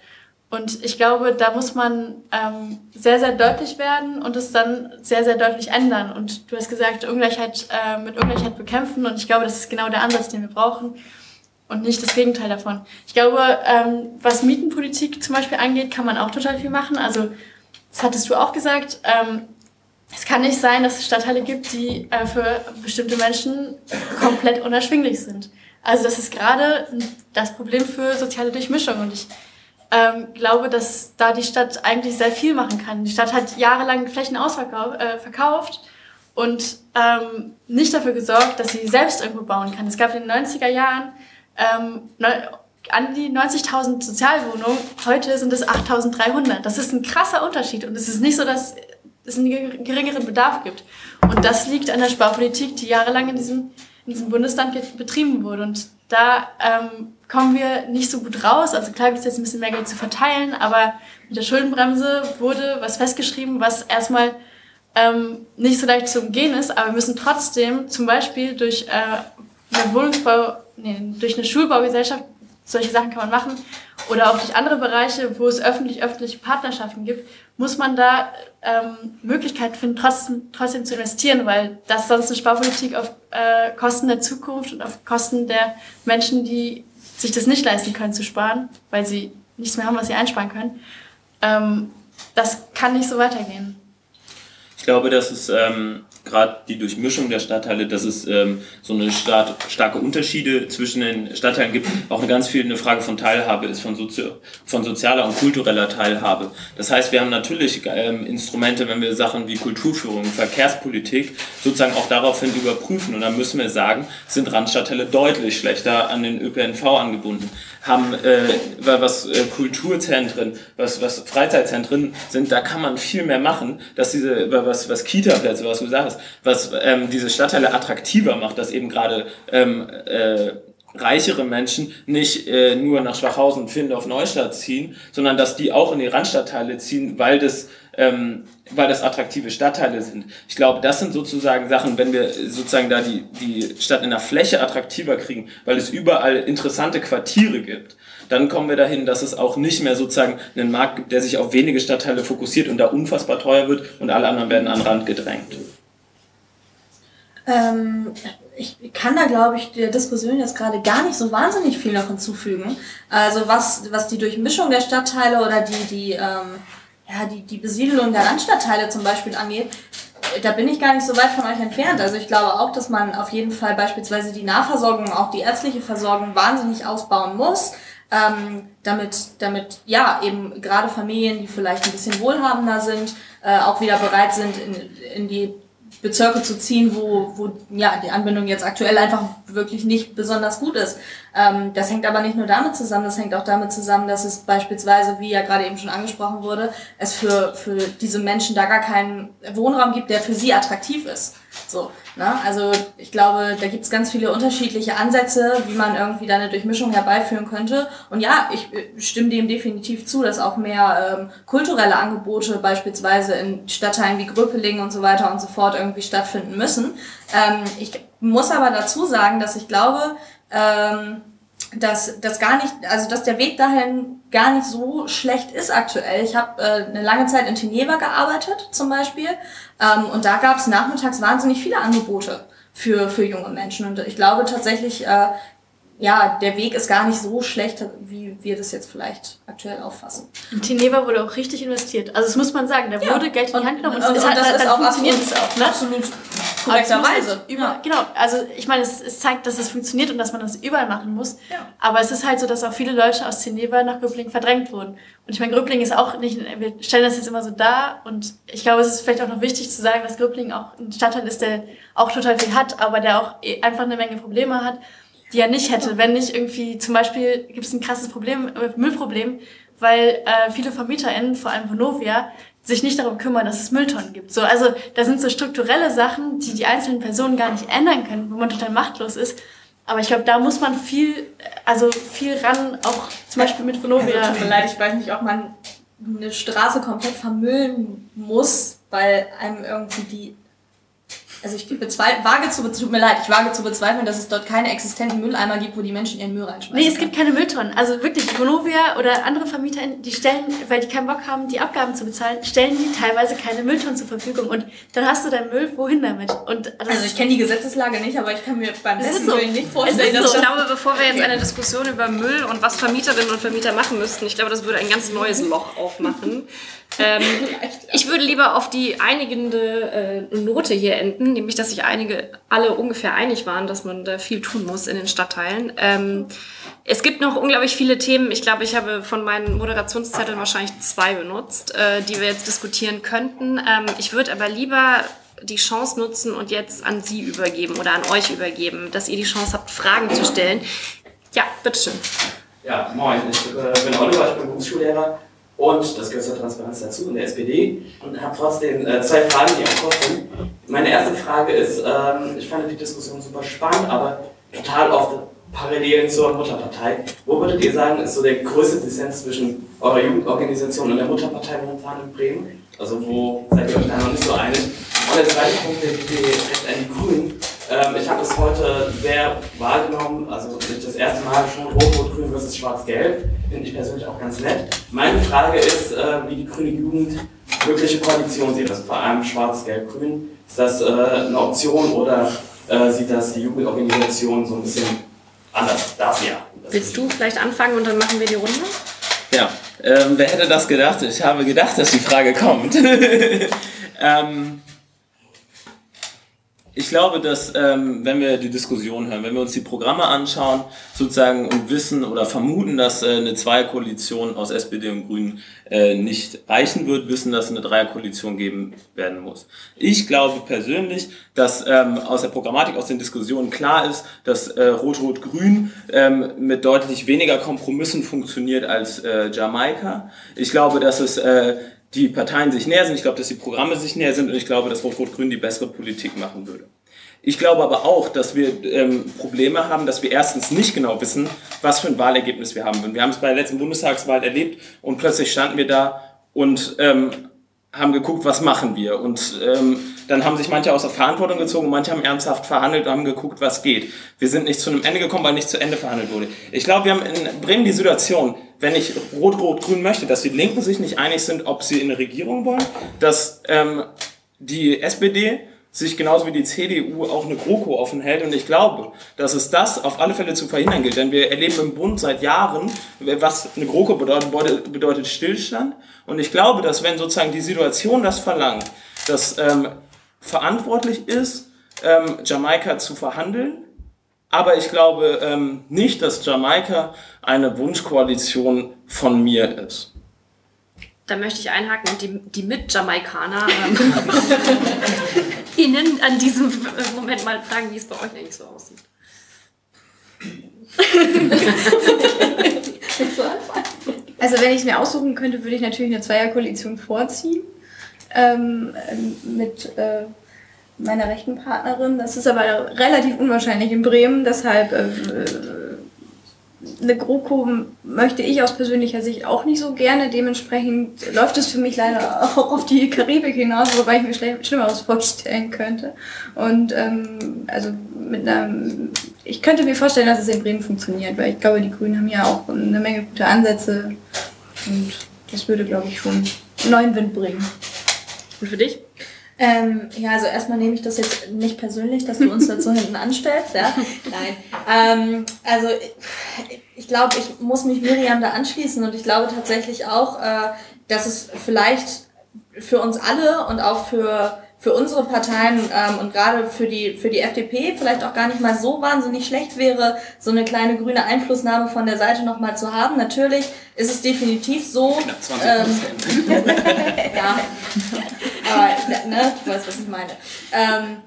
Und ich glaube, da muss man ähm, sehr, sehr deutlich werden und es dann sehr, sehr deutlich ändern. Und du hast gesagt, Ungleichheit äh, mit Ungleichheit bekämpfen. Und ich glaube, das ist genau der Ansatz, den wir brauchen und nicht das Gegenteil davon. Ich glaube, ähm, was Mietenpolitik zum Beispiel angeht, kann man auch total viel machen. Also, das hattest du auch gesagt. Ähm, es kann nicht sein, dass es Stadtteile gibt, die äh, für bestimmte Menschen komplett unerschwinglich sind. Also das ist gerade das Problem für soziale Durchmischung. Und ich ähm, glaube, dass da die Stadt eigentlich sehr viel machen kann. Die Stadt hat jahrelang Flächen ausverkauft äh, und ähm, nicht dafür gesorgt, dass sie selbst irgendwo bauen kann. Es gab in den 90er Jahren ähm, an die 90.000 Sozialwohnungen, heute sind es 8.300. Das ist ein krasser Unterschied und es ist nicht so, dass es einen geringeren Bedarf gibt. Und das liegt an der Sparpolitik, die jahrelang in diesem, in diesem Bundesland betrieben wurde. Und da ähm, kommen wir nicht so gut raus. Also klar gibt es jetzt ein bisschen mehr Geld zu verteilen, aber mit der schuldenbremse wurde was festgeschrieben, was erstmal ähm, nicht so leicht zu umgehen ist, aber wir müssen trotzdem zum Beispiel durch äh, eine Wohnungsbau, nee, durch eine Schulbaugesellschaft, solche Sachen kann man machen, oder auch durch andere Bereiche, wo es öffentlich-öffentliche Partnerschaften gibt, muss man da ähm, Möglichkeiten finden, trotzdem, trotzdem zu investieren, weil das sonst eine Sparpolitik auf äh, Kosten der Zukunft und auf Kosten der Menschen, die sich das nicht leisten können zu sparen, weil sie nichts mehr haben, was sie einsparen können, ähm, das kann nicht so weitergehen. Ich glaube, dass es ähm, gerade die Durchmischung der Stadtteile, dass es ähm, so eine stark, starke Unterschiede zwischen den Stadtteilen gibt. Auch eine ganz viel eine Frage von Teilhabe ist, von, Sozi von sozialer und kultureller Teilhabe. Das heißt, wir haben natürlich ähm, Instrumente, wenn wir Sachen wie Kulturführung, Verkehrspolitik sozusagen auch daraufhin überprüfen. Und dann müssen wir sagen, sind Randstadtteile deutlich schlechter an den ÖPNV angebunden haben, äh, was äh, Kulturzentren, was, was Freizeitzentren sind, da kann man viel mehr machen, dass diese, was, was Kita-Plätze, was du sagst, was ähm, diese Stadtteile attraktiver macht, dass eben gerade ähm, äh, reichere Menschen nicht äh, nur nach Schwachhausen Findorf Neustadt ziehen, sondern dass die auch in die Randstadtteile ziehen, weil das ähm, weil das attraktive Stadtteile sind. Ich glaube, das sind sozusagen Sachen, wenn wir sozusagen da die, die Stadt in der Fläche attraktiver kriegen, weil es überall interessante Quartiere gibt, dann kommen wir dahin, dass es auch nicht mehr sozusagen einen Markt gibt, der sich auf wenige Stadtteile fokussiert und da unfassbar teuer wird und alle anderen werden an den Rand gedrängt. Ähm, ich kann da, glaube ich, der Diskussion jetzt gerade gar nicht so wahnsinnig viel noch hinzufügen. Also was, was die Durchmischung der Stadtteile oder die, die ähm, ja, die, die Besiedelung der Randstadtteile zum Beispiel angeht, da bin ich gar nicht so weit von euch entfernt. Also ich glaube auch, dass man auf jeden Fall beispielsweise die Nahversorgung, auch die ärztliche Versorgung wahnsinnig ausbauen muss, ähm, damit, damit ja eben gerade Familien, die vielleicht ein bisschen wohlhabender sind, äh, auch wieder bereit sind, in, in die Bezirke zu ziehen, wo, wo ja, die Anbindung jetzt aktuell einfach wirklich nicht besonders gut ist. Ähm, das hängt aber nicht nur damit zusammen, das hängt auch damit zusammen, dass es beispielsweise, wie ja gerade eben schon angesprochen wurde, es für, für diese Menschen da gar keinen Wohnraum gibt, der für sie attraktiv ist. So, ne? Also ich glaube, da gibt es ganz viele unterschiedliche Ansätze, wie man irgendwie da eine Durchmischung herbeiführen könnte. Und ja, ich äh, stimme dem definitiv zu, dass auch mehr ähm, kulturelle Angebote beispielsweise in Stadtteilen wie Gröpeling und so weiter und so fort irgendwie stattfinden müssen. Ähm, ich muss aber dazu sagen, dass ich glaube, ähm, dass das gar nicht, also dass der Weg dahin gar nicht so schlecht ist aktuell. Ich habe äh, eine lange Zeit in Teneva gearbeitet zum Beispiel ähm, und da gab es nachmittags wahnsinnig viele Angebote für, für junge Menschen und ich glaube tatsächlich, äh, ja, der Weg ist gar nicht so schlecht, wie wir das jetzt vielleicht aktuell auffassen. In Teneva wurde auch richtig investiert. Also das muss man sagen, da wurde Geld in die Hand genommen und, und, und, und das ist auch funktioniert es auch. Ne? Absolut korrekterweise. Über, ja. Genau, also ich meine, es, es, zeigt, dass es funktioniert und dass man das überall machen muss. Ja. Aber es ist halt so, dass auch viele Leute aus Teneva nach Gröbling verdrängt wurden. Und ich meine, Gröbling ist auch nicht, wir stellen das jetzt immer so dar und ich glaube, es ist vielleicht auch noch wichtig zu sagen, dass Gröbling auch ein Stadtteil ist, der auch total viel hat, aber der auch eh einfach eine Menge Probleme hat die er nicht hätte, wenn nicht irgendwie, zum Beispiel gibt es ein krasses Problem, äh, Müllproblem, weil äh, viele VermieterInnen, vor allem Vonovia, sich nicht darum kümmern, dass es Mülltonnen gibt. So, also da sind so strukturelle Sachen, die die einzelnen Personen gar nicht ändern können, wo man total machtlos ist. Aber ich glaube, da muss man viel, also viel ran, auch zum Beispiel mit Vonovia. Also, tut mir leid, ich weiß nicht, ob man eine Straße komplett vermüllen muss, weil einem irgendwie die also ich wage zu, tut mir leid, ich wage zu bezweifeln, dass es dort keine existenten Mülleimer gibt, wo die Menschen ihren Müll reinschmeißen. Nee, es gibt keine Mülltonnen. Also wirklich, Vonovia oder andere Vermieter, die stellen, weil die keinen Bock haben, die Abgaben zu bezahlen, stellen die teilweise keine Mülltonnen zur Verfügung. Und dann hast du deinen Müll, wohin damit? Und also ich kenne die Gesetzeslage nicht, aber ich kann mir beim besten so. nicht vorstellen, dass so. Ich glaube, bevor wir jetzt eine Diskussion über Müll und was Vermieterinnen und Vermieter machen müssten, ich glaube, das würde ein ganz neues Loch aufmachen. Ähm, ich würde lieber auf die einigende äh, Note hier enden, nämlich dass sich einige alle ungefähr einig waren, dass man da viel tun muss in den Stadtteilen. Ähm, es gibt noch unglaublich viele Themen. Ich glaube, ich habe von meinen Moderationszetteln wahrscheinlich zwei benutzt, äh, die wir jetzt diskutieren könnten. Ähm, ich würde aber lieber die Chance nutzen und jetzt an Sie übergeben oder an euch übergeben, dass ihr die Chance habt, Fragen zu stellen. Ja, bitteschön. Ja, moin, ich äh, bin Oliver, ich bin Berufsschullehrer und das gehört zur Transparenz dazu in der SPD und habe trotzdem äh, zwei Fragen, die Kopf sind. Meine erste Frage ist, ähm, ich fand die Diskussion super spannend, aber total oft Parallelen zur Mutterpartei. Wo würdet ihr sagen, ist so der größte Dissens zwischen eurer Jugendorganisation und der Mutterpartei momentan in Bremen? Also wo seid ihr euch da noch nicht so einig? Und der zweite Punkt, der geht direkt an die Grünen. Ähm, ich habe es heute sehr wahrgenommen, also nicht das erste Mal schon Rot-Rot-Grün versus Schwarz-Gelb, finde ich persönlich auch ganz nett. Meine Frage ist, äh, wie die grüne Jugend mögliche Koalition sieht, also vor allem Schwarz-Gelb-Grün. Ist das äh, eine Option oder äh, sieht das die Jugendorganisation so ein bisschen anders? Darf ja. Willst du vielleicht anfangen und dann machen wir die Runde? Ja, ähm, wer hätte das gedacht? Ich habe gedacht, dass die Frage kommt. ähm, ich glaube, dass ähm, wenn wir die Diskussion hören, wenn wir uns die Programme anschauen, sozusagen und wissen oder vermuten, dass äh, eine Zweierkoalition aus SPD und Grünen äh, nicht reichen wird, wissen, dass eine Dreierkoalition geben werden muss. Ich glaube persönlich, dass ähm, aus der Programmatik, aus den Diskussionen klar ist, dass äh, Rot-Rot-Grün ähm, mit deutlich weniger Kompromissen funktioniert als äh, Jamaika. Ich glaube, dass es äh, die Parteien sich näher sind, ich glaube, dass die Programme sich näher sind und ich glaube, dass Rot-Rot-Grün die bessere Politik machen würde. Ich glaube aber auch, dass wir ähm, Probleme haben, dass wir erstens nicht genau wissen, was für ein Wahlergebnis wir haben. Wir haben es bei der letzten Bundestagswahl erlebt und plötzlich standen wir da und ähm, haben geguckt, was machen wir. Und ähm, dann haben sich manche aus der Verantwortung gezogen, manche haben ernsthaft verhandelt und haben geguckt, was geht. Wir sind nicht zu einem Ende gekommen, weil nicht zu Ende verhandelt wurde. Ich glaube, wir haben in Bremen die Situation, wenn ich Rot-Rot-Grün möchte, dass die Linken sich nicht einig sind, ob sie in eine Regierung wollen, dass ähm, die SPD sich genauso wie die CDU auch eine GroKo offen hält. Und ich glaube, dass es das auf alle Fälle zu verhindern gilt. Denn wir erleben im Bund seit Jahren, was eine GroKo bedeutet, bedeutet Stillstand. Und ich glaube, dass wenn sozusagen die Situation das verlangt, dass ähm, verantwortlich ist, ähm, Jamaika zu verhandeln, aber ich glaube ähm, nicht, dass Jamaika eine Wunschkoalition von mir ist. Da möchte ich einhaken und die, die Mit-Jamaikaner ähm, Ihnen an diesem Moment mal fragen, wie es bei euch eigentlich so aussieht. also wenn ich es mir aussuchen könnte, würde ich natürlich eine Zweierkoalition vorziehen. Ähm, mit äh, meiner rechten Partnerin. Das ist aber relativ unwahrscheinlich in Bremen, deshalb äh, eine GroKo möchte ich aus persönlicher Sicht auch nicht so gerne. Dementsprechend läuft es für mich leider auch auf die Karibik hinaus, wobei ich mir Schlimmeres vorstellen könnte. Und ähm, also mit einer, ich könnte mir vorstellen, dass es in Bremen funktioniert, weil ich glaube, die Grünen haben ja auch eine Menge gute Ansätze und das würde, glaube ich, schon neuen Wind bringen. Und für dich? Ähm, ja, also erstmal nehme ich das jetzt nicht persönlich, dass du uns dazu hinten anstellst, ja. Nein. Ähm, also ich, ich glaube, ich muss mich Miriam da anschließen und ich glaube tatsächlich auch, äh, dass es vielleicht für uns alle und auch für für unsere Parteien ähm, und gerade für die für die FDP vielleicht auch gar nicht mal so wahnsinnig schlecht wäre, so eine kleine grüne Einflussnahme von der Seite noch mal zu haben. Natürlich ist es definitiv so. Ähm, ja, aber ne, du weißt, was ich meine. Ähm,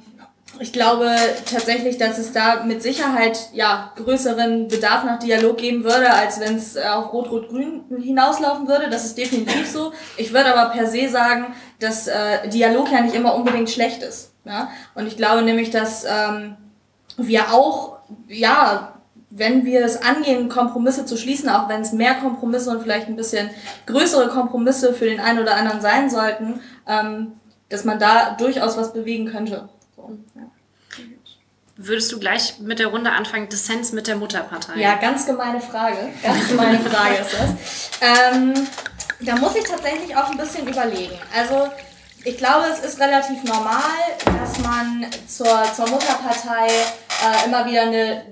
ich glaube tatsächlich, dass es da mit Sicherheit ja größeren Bedarf nach Dialog geben würde, als wenn es auf Rot-Rot-Grün hinauslaufen würde. Das ist definitiv so. Ich würde aber per se sagen, dass äh, Dialog ja nicht immer unbedingt schlecht ist. Ja? Und ich glaube nämlich, dass ähm, wir auch ja wenn wir es angehen, Kompromisse zu schließen, auch wenn es mehr Kompromisse und vielleicht ein bisschen größere Kompromisse für den einen oder anderen sein sollten, ähm, dass man da durchaus was bewegen könnte. So, ja. Würdest du gleich mit der Runde anfangen, Dissens mit der Mutterpartei? Ja, ganz gemeine Frage. Ganz gemeine Frage ist das. Ähm, da muss ich tatsächlich auch ein bisschen überlegen. Also ich glaube, es ist relativ normal, dass man zur, zur Mutterpartei äh, immer wieder eine,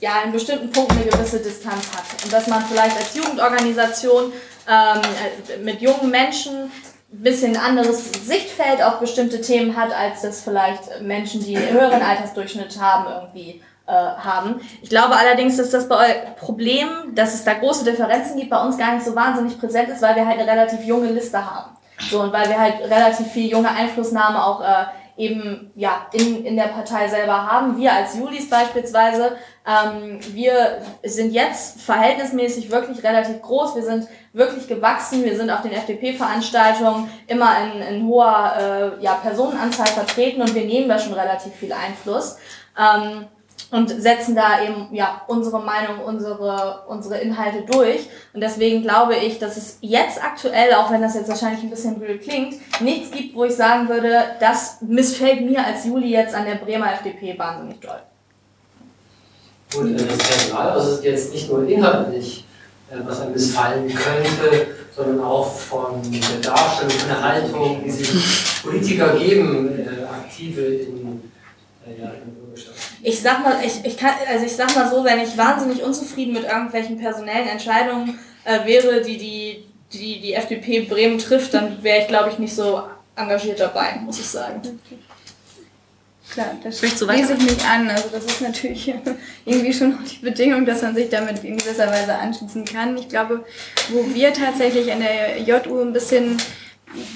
ja, in bestimmten Punkten eine gewisse Distanz hat. Und dass man vielleicht als Jugendorganisation ähm, äh, mit jungen Menschen ein bisschen anderes Sichtfeld auf bestimmte Themen hat, als das vielleicht Menschen, die einen höheren Altersdurchschnitt haben, irgendwie äh, haben. Ich glaube allerdings, dass das Problem, dass es da große Differenzen gibt, bei uns gar nicht so wahnsinnig präsent ist, weil wir halt eine relativ junge Liste haben. So, und weil wir halt relativ viel junge Einflussnahme auch äh, eben ja, in, in der Partei selber haben. Wir als Julis beispielsweise, ähm, wir sind jetzt verhältnismäßig wirklich relativ groß. Wir sind wirklich gewachsen. Wir sind auf den FDP-Veranstaltungen immer in, in hoher äh, ja, Personenanzahl vertreten und wir nehmen da schon relativ viel Einfluss. Ähm, und setzen da eben ja unsere Meinung, unsere unsere Inhalte durch und deswegen glaube ich, dass es jetzt aktuell, auch wenn das jetzt wahrscheinlich ein bisschen blöd klingt, nichts gibt, wo ich sagen würde, das missfällt mir als Juli jetzt an der Bremer FDP wahnsinnig doll. Und äh, das Personal, also jetzt nicht nur inhaltlich, äh, was einem missfallen könnte, sondern auch von der Darstellung, von der Haltung, die sich Politiker geben, äh, aktive in, äh, ja, in ich sag mal, ich, ich kann, also ich sag mal so, wenn ich wahnsinnig unzufrieden mit irgendwelchen personellen Entscheidungen äh, wäre, die die, die die FDP Bremen trifft, dann wäre ich, glaube ich, nicht so engagiert dabei, muss ich sagen. Klar, das schließt sich nicht an. Also das ist natürlich irgendwie schon noch die Bedingung, dass man sich damit in gewisser Weise anschließen kann. Ich glaube, wo wir tatsächlich an der JU ein bisschen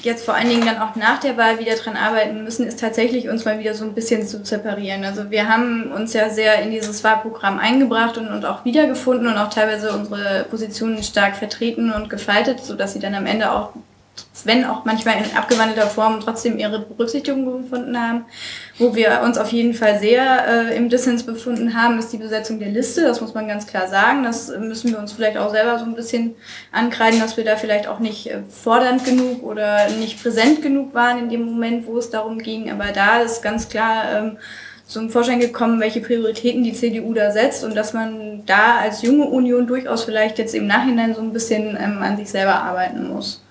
jetzt vor allen Dingen dann auch nach der Wahl wieder dran arbeiten müssen, ist tatsächlich uns mal wieder so ein bisschen zu separieren. Also wir haben uns ja sehr in dieses Wahlprogramm eingebracht und, und auch wiedergefunden und auch teilweise unsere Positionen stark vertreten und gefaltet, sodass sie dann am Ende auch wenn auch manchmal in abgewandelter Form trotzdem ihre Berücksichtigung gefunden haben. Wo wir uns auf jeden Fall sehr äh, im Dissens befunden haben, ist die Besetzung der Liste. Das muss man ganz klar sagen. Das müssen wir uns vielleicht auch selber so ein bisschen ankreiden, dass wir da vielleicht auch nicht äh, fordernd genug oder nicht präsent genug waren in dem Moment, wo es darum ging. Aber da ist ganz klar ähm, zum Vorschein gekommen, welche Prioritäten die CDU da setzt und dass man da als junge Union durchaus vielleicht jetzt im Nachhinein so ein bisschen ähm, an sich selber arbeiten muss.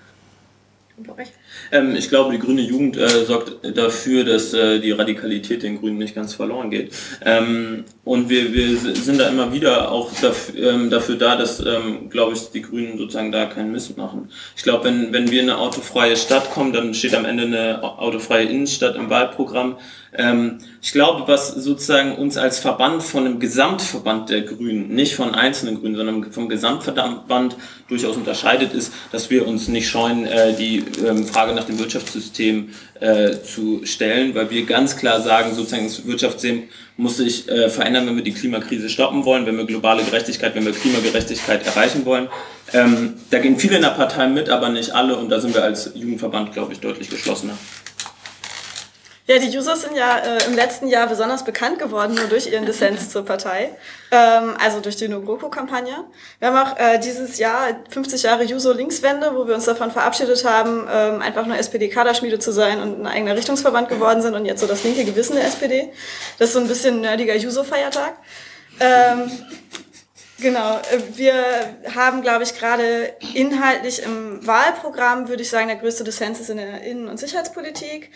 Bereich. Ähm, ich glaube, die grüne Jugend äh, sorgt dafür, dass äh, die Radikalität den Grünen nicht ganz verloren geht. Ähm, und wir, wir sind da immer wieder auch dafür, ähm, dafür da, dass, ähm, glaube ich, die Grünen sozusagen da keinen Mist machen. Ich glaube, wenn, wenn wir in eine autofreie Stadt kommen, dann steht am Ende eine autofreie Innenstadt im Wahlprogramm. Ähm, ich glaube, was sozusagen uns als Verband von einem Gesamtverband der Grünen, nicht von einzelnen Grünen, sondern vom Gesamtverband durchaus unterscheidet, ist, dass wir uns nicht scheuen, äh, die ähm, Frage nach dem Wirtschaftssystem äh, zu stellen, weil wir ganz klar sagen, sozusagen das Wirtschaftssystem muss sich äh, verändern, wenn wir die Klimakrise stoppen wollen, wenn wir globale Gerechtigkeit, wenn wir Klimagerechtigkeit erreichen wollen. Ähm, da gehen viele in der Partei mit, aber nicht alle und da sind wir als Jugendverband, glaube ich, deutlich geschlossener. Ja, die Users sind ja äh, im letzten Jahr besonders bekannt geworden, nur durch ihren Dissens zur Partei, ähm, also durch die No-GroKo-Kampagne. Wir haben auch äh, dieses Jahr 50 Jahre Juso-Linkswende, wo wir uns davon verabschiedet haben, ähm, einfach nur SPD-Kaderschmiede zu sein und ein eigener Richtungsverband geworden sind und jetzt so das linke Gewissen der SPD. Das ist so ein bisschen nerdiger Juso-Feiertag. Ähm, Genau, äh, wir haben, glaube ich, gerade inhaltlich im Wahlprogramm, würde ich sagen, der größte Dissens ist in der Innen- und Sicherheitspolitik.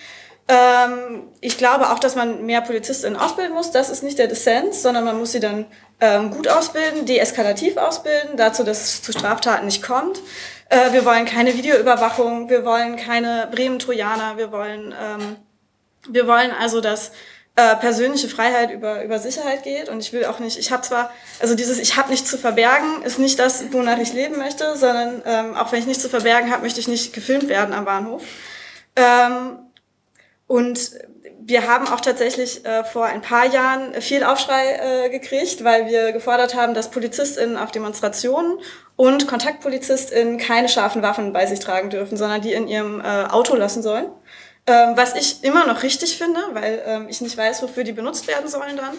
Ähm, ich glaube auch, dass man mehr PolizistInnen ausbilden muss. Das ist nicht der Dissens, sondern man muss sie dann ähm, gut ausbilden, deeskalativ ausbilden, dazu, dass es zu Straftaten nicht kommt. Äh, wir wollen keine Videoüberwachung, wir wollen keine Bremen-Trojaner, wir wollen, ähm, wir wollen also, dass äh, persönliche Freiheit über, über Sicherheit geht. Und ich will auch nicht, ich habe zwar, also dieses Ich habe nichts zu verbergen ist nicht das, wonach ich leben möchte, sondern ähm, auch wenn ich nichts zu verbergen habe, möchte ich nicht gefilmt werden am Bahnhof. Ähm, und wir haben auch tatsächlich äh, vor ein paar Jahren viel Aufschrei äh, gekriegt, weil wir gefordert haben, dass PolizistInnen auf Demonstrationen und KontaktpolizistInnen keine scharfen Waffen bei sich tragen dürfen, sondern die in ihrem äh, Auto lassen sollen. Ähm, was ich immer noch richtig finde, weil ähm, ich nicht weiß, wofür die benutzt werden sollen dann.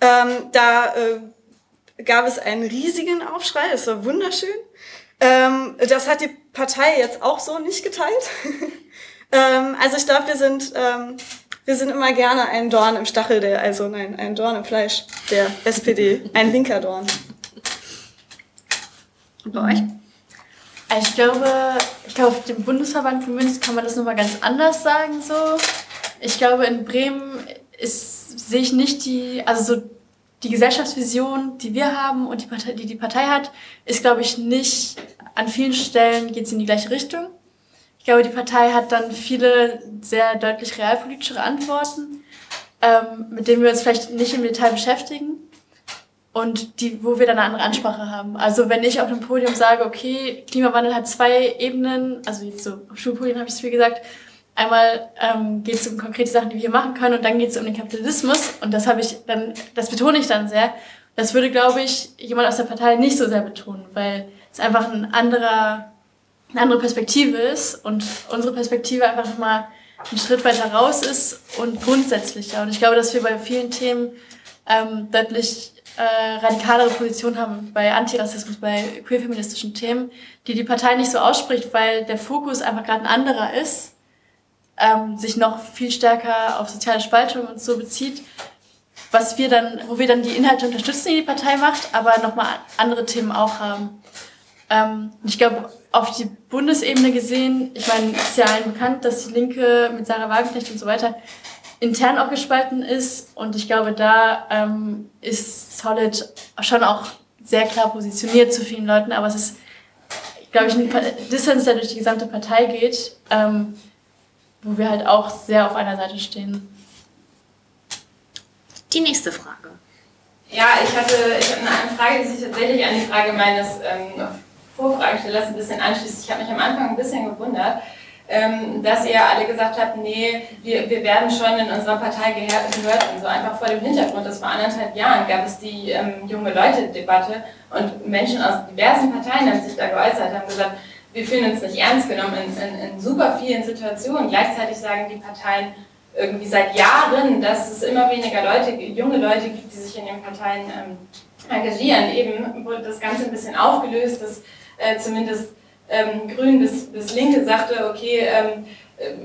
Ähm, da äh, gab es einen riesigen Aufschrei, das war wunderschön. Ähm, das hat die Partei jetzt auch so nicht geteilt. Ähm, also ich glaube, wir sind ähm, Wir sind immer gerne ein Dorn im Stachel der, also nein, ein Dorn im Fleisch der SPD. Ein linker Dorn. Und bei euch? Ich glaube, ich glaube, auf dem Bundesverband von München kann man das nochmal ganz anders sagen. So. Ich glaube, in Bremen ist, sehe ich nicht die, also so die Gesellschaftsvision, die wir haben und die Partei, die die Partei hat, ist, glaube ich, nicht, an vielen Stellen geht es in die gleiche Richtung. Ich glaube, die Partei hat dann viele sehr deutlich realpolitischere Antworten, ähm, mit denen wir uns vielleicht nicht im Detail beschäftigen und die, wo wir dann eine andere Ansprache haben. Also wenn ich auf dem Podium sage, okay, Klimawandel hat zwei Ebenen, also jetzt so auf Schulpodien habe ich es viel gesagt, Einmal ähm, geht es um konkrete Sachen, die wir hier machen können, und dann geht es um den Kapitalismus. Und das habe ich dann, das betone ich dann sehr. Das würde, glaube ich, jemand aus der Partei nicht so sehr betonen, weil es einfach ein anderer, eine andere Perspektive ist und unsere Perspektive einfach nochmal einen Schritt weiter raus ist und grundsätzlicher. Und ich glaube, dass wir bei vielen Themen ähm, deutlich äh, radikalere Positionen haben bei Antirassismus, bei queerfeministischen Themen, die die Partei nicht so ausspricht, weil der Fokus einfach gerade ein anderer ist ähm, sich noch viel stärker auf soziale Spaltung und so bezieht, was wir dann, wo wir dann die Inhalte unterstützen, die die Partei macht, aber nochmal andere Themen auch haben. Ähm, ich glaube, auf die Bundesebene gesehen, ich meine, es ist ja allen bekannt, dass die Linke mit Sarah Wagenknecht und so weiter intern auch gespalten ist und ich glaube, da ähm, ist Solid schon auch sehr klar positioniert zu vielen Leuten, aber es ist, glaube ich, ein Dissens, der durch die gesamte Partei geht. Ähm, wo wir halt auch sehr auf einer Seite stehen. Die nächste Frage. Ja, ich hatte, ich hatte eine Frage, die sich tatsächlich an die Frage meines ähm, Vorfragestellers ein bisschen anschließt. Ich habe mich am Anfang ein bisschen gewundert, ähm, dass ihr alle gesagt habt, nee, wir, wir werden schon in unserer Partei gehört und so einfach vor dem Hintergrund, dass vor anderthalb Jahren gab es die ähm, junge Leute-Debatte und Menschen aus diversen Parteien haben sich da geäußert, haben gesagt, wir fühlen uns nicht ernst genommen in, in, in super vielen Situationen. Gleichzeitig sagen die Parteien irgendwie seit Jahren, dass es immer weniger Leute, junge Leute gibt, die sich in den Parteien ähm, engagieren. Eben wurde das Ganze ein bisschen aufgelöst, dass äh, zumindest ähm, Grün bis, bis Linke sagte, okay, ähm,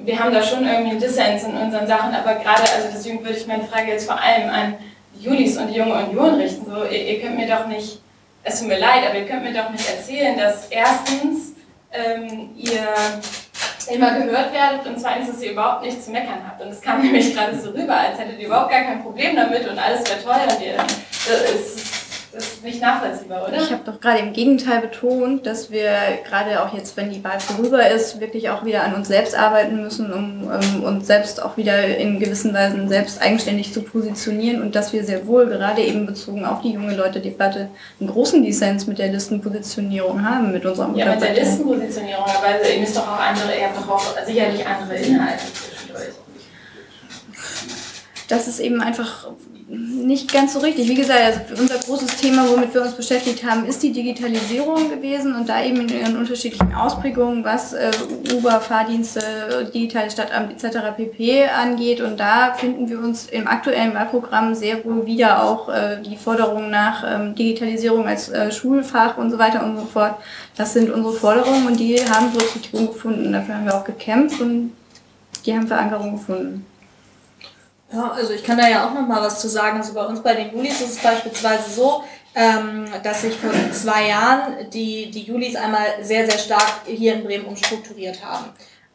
wir haben da schon irgendwie einen Dissens in unseren Sachen, aber gerade, also deswegen würde ich meine Frage jetzt vor allem an Julis und die Junge Union richten. So, ihr, ihr könnt mir doch nicht, es tut mir leid, aber ihr könnt mir doch nicht erzählen, dass erstens ähm, ihr immer gehört werdet und zweitens, dass ihr überhaupt nichts zu meckern habt. Und es kam nämlich gerade so rüber, als hättet ihr überhaupt gar kein Problem damit und alles wäre ihr, das ist das ist nicht nachvollziehbar, oder? Ich habe doch gerade im Gegenteil betont, dass wir gerade auch jetzt, wenn die Wahl vorüber ist, wirklich auch wieder an uns selbst arbeiten müssen, um, um uns selbst auch wieder in gewissen Weisen selbst eigenständig zu positionieren und dass wir sehr wohl gerade eben bezogen auf die junge Leute-Debatte einen großen Dissens mit der Listenpositionierung haben, mit unserem Ja, mit der Listenpositionierung, aber ihr müsst doch auch andere, ihr habt doch auch sicherlich andere Inhalte zwischendurch. Das ist eben einfach nicht ganz so richtig. Wie gesagt, also unser großes Thema, womit wir uns beschäftigt haben, ist die Digitalisierung gewesen und da eben in ihren unterschiedlichen Ausprägungen, was äh, Uber, Fahrdienste, digitale Stadtamt etc. pp. angeht. Und da finden wir uns im aktuellen Wahlprogramm sehr wohl wieder auch äh, die Forderungen nach ähm, Digitalisierung als äh, Schulfach und so weiter und so fort. Das sind unsere Forderungen und die haben Berücksichtigung gefunden. Dafür haben wir auch gekämpft und die haben Verankerung gefunden. Ja, also ich kann da ja auch noch mal was zu sagen. Also bei uns bei den Julis ist es beispielsweise so, ähm, dass sich vor zwei Jahren die, die Julis einmal sehr, sehr stark hier in Bremen umstrukturiert haben.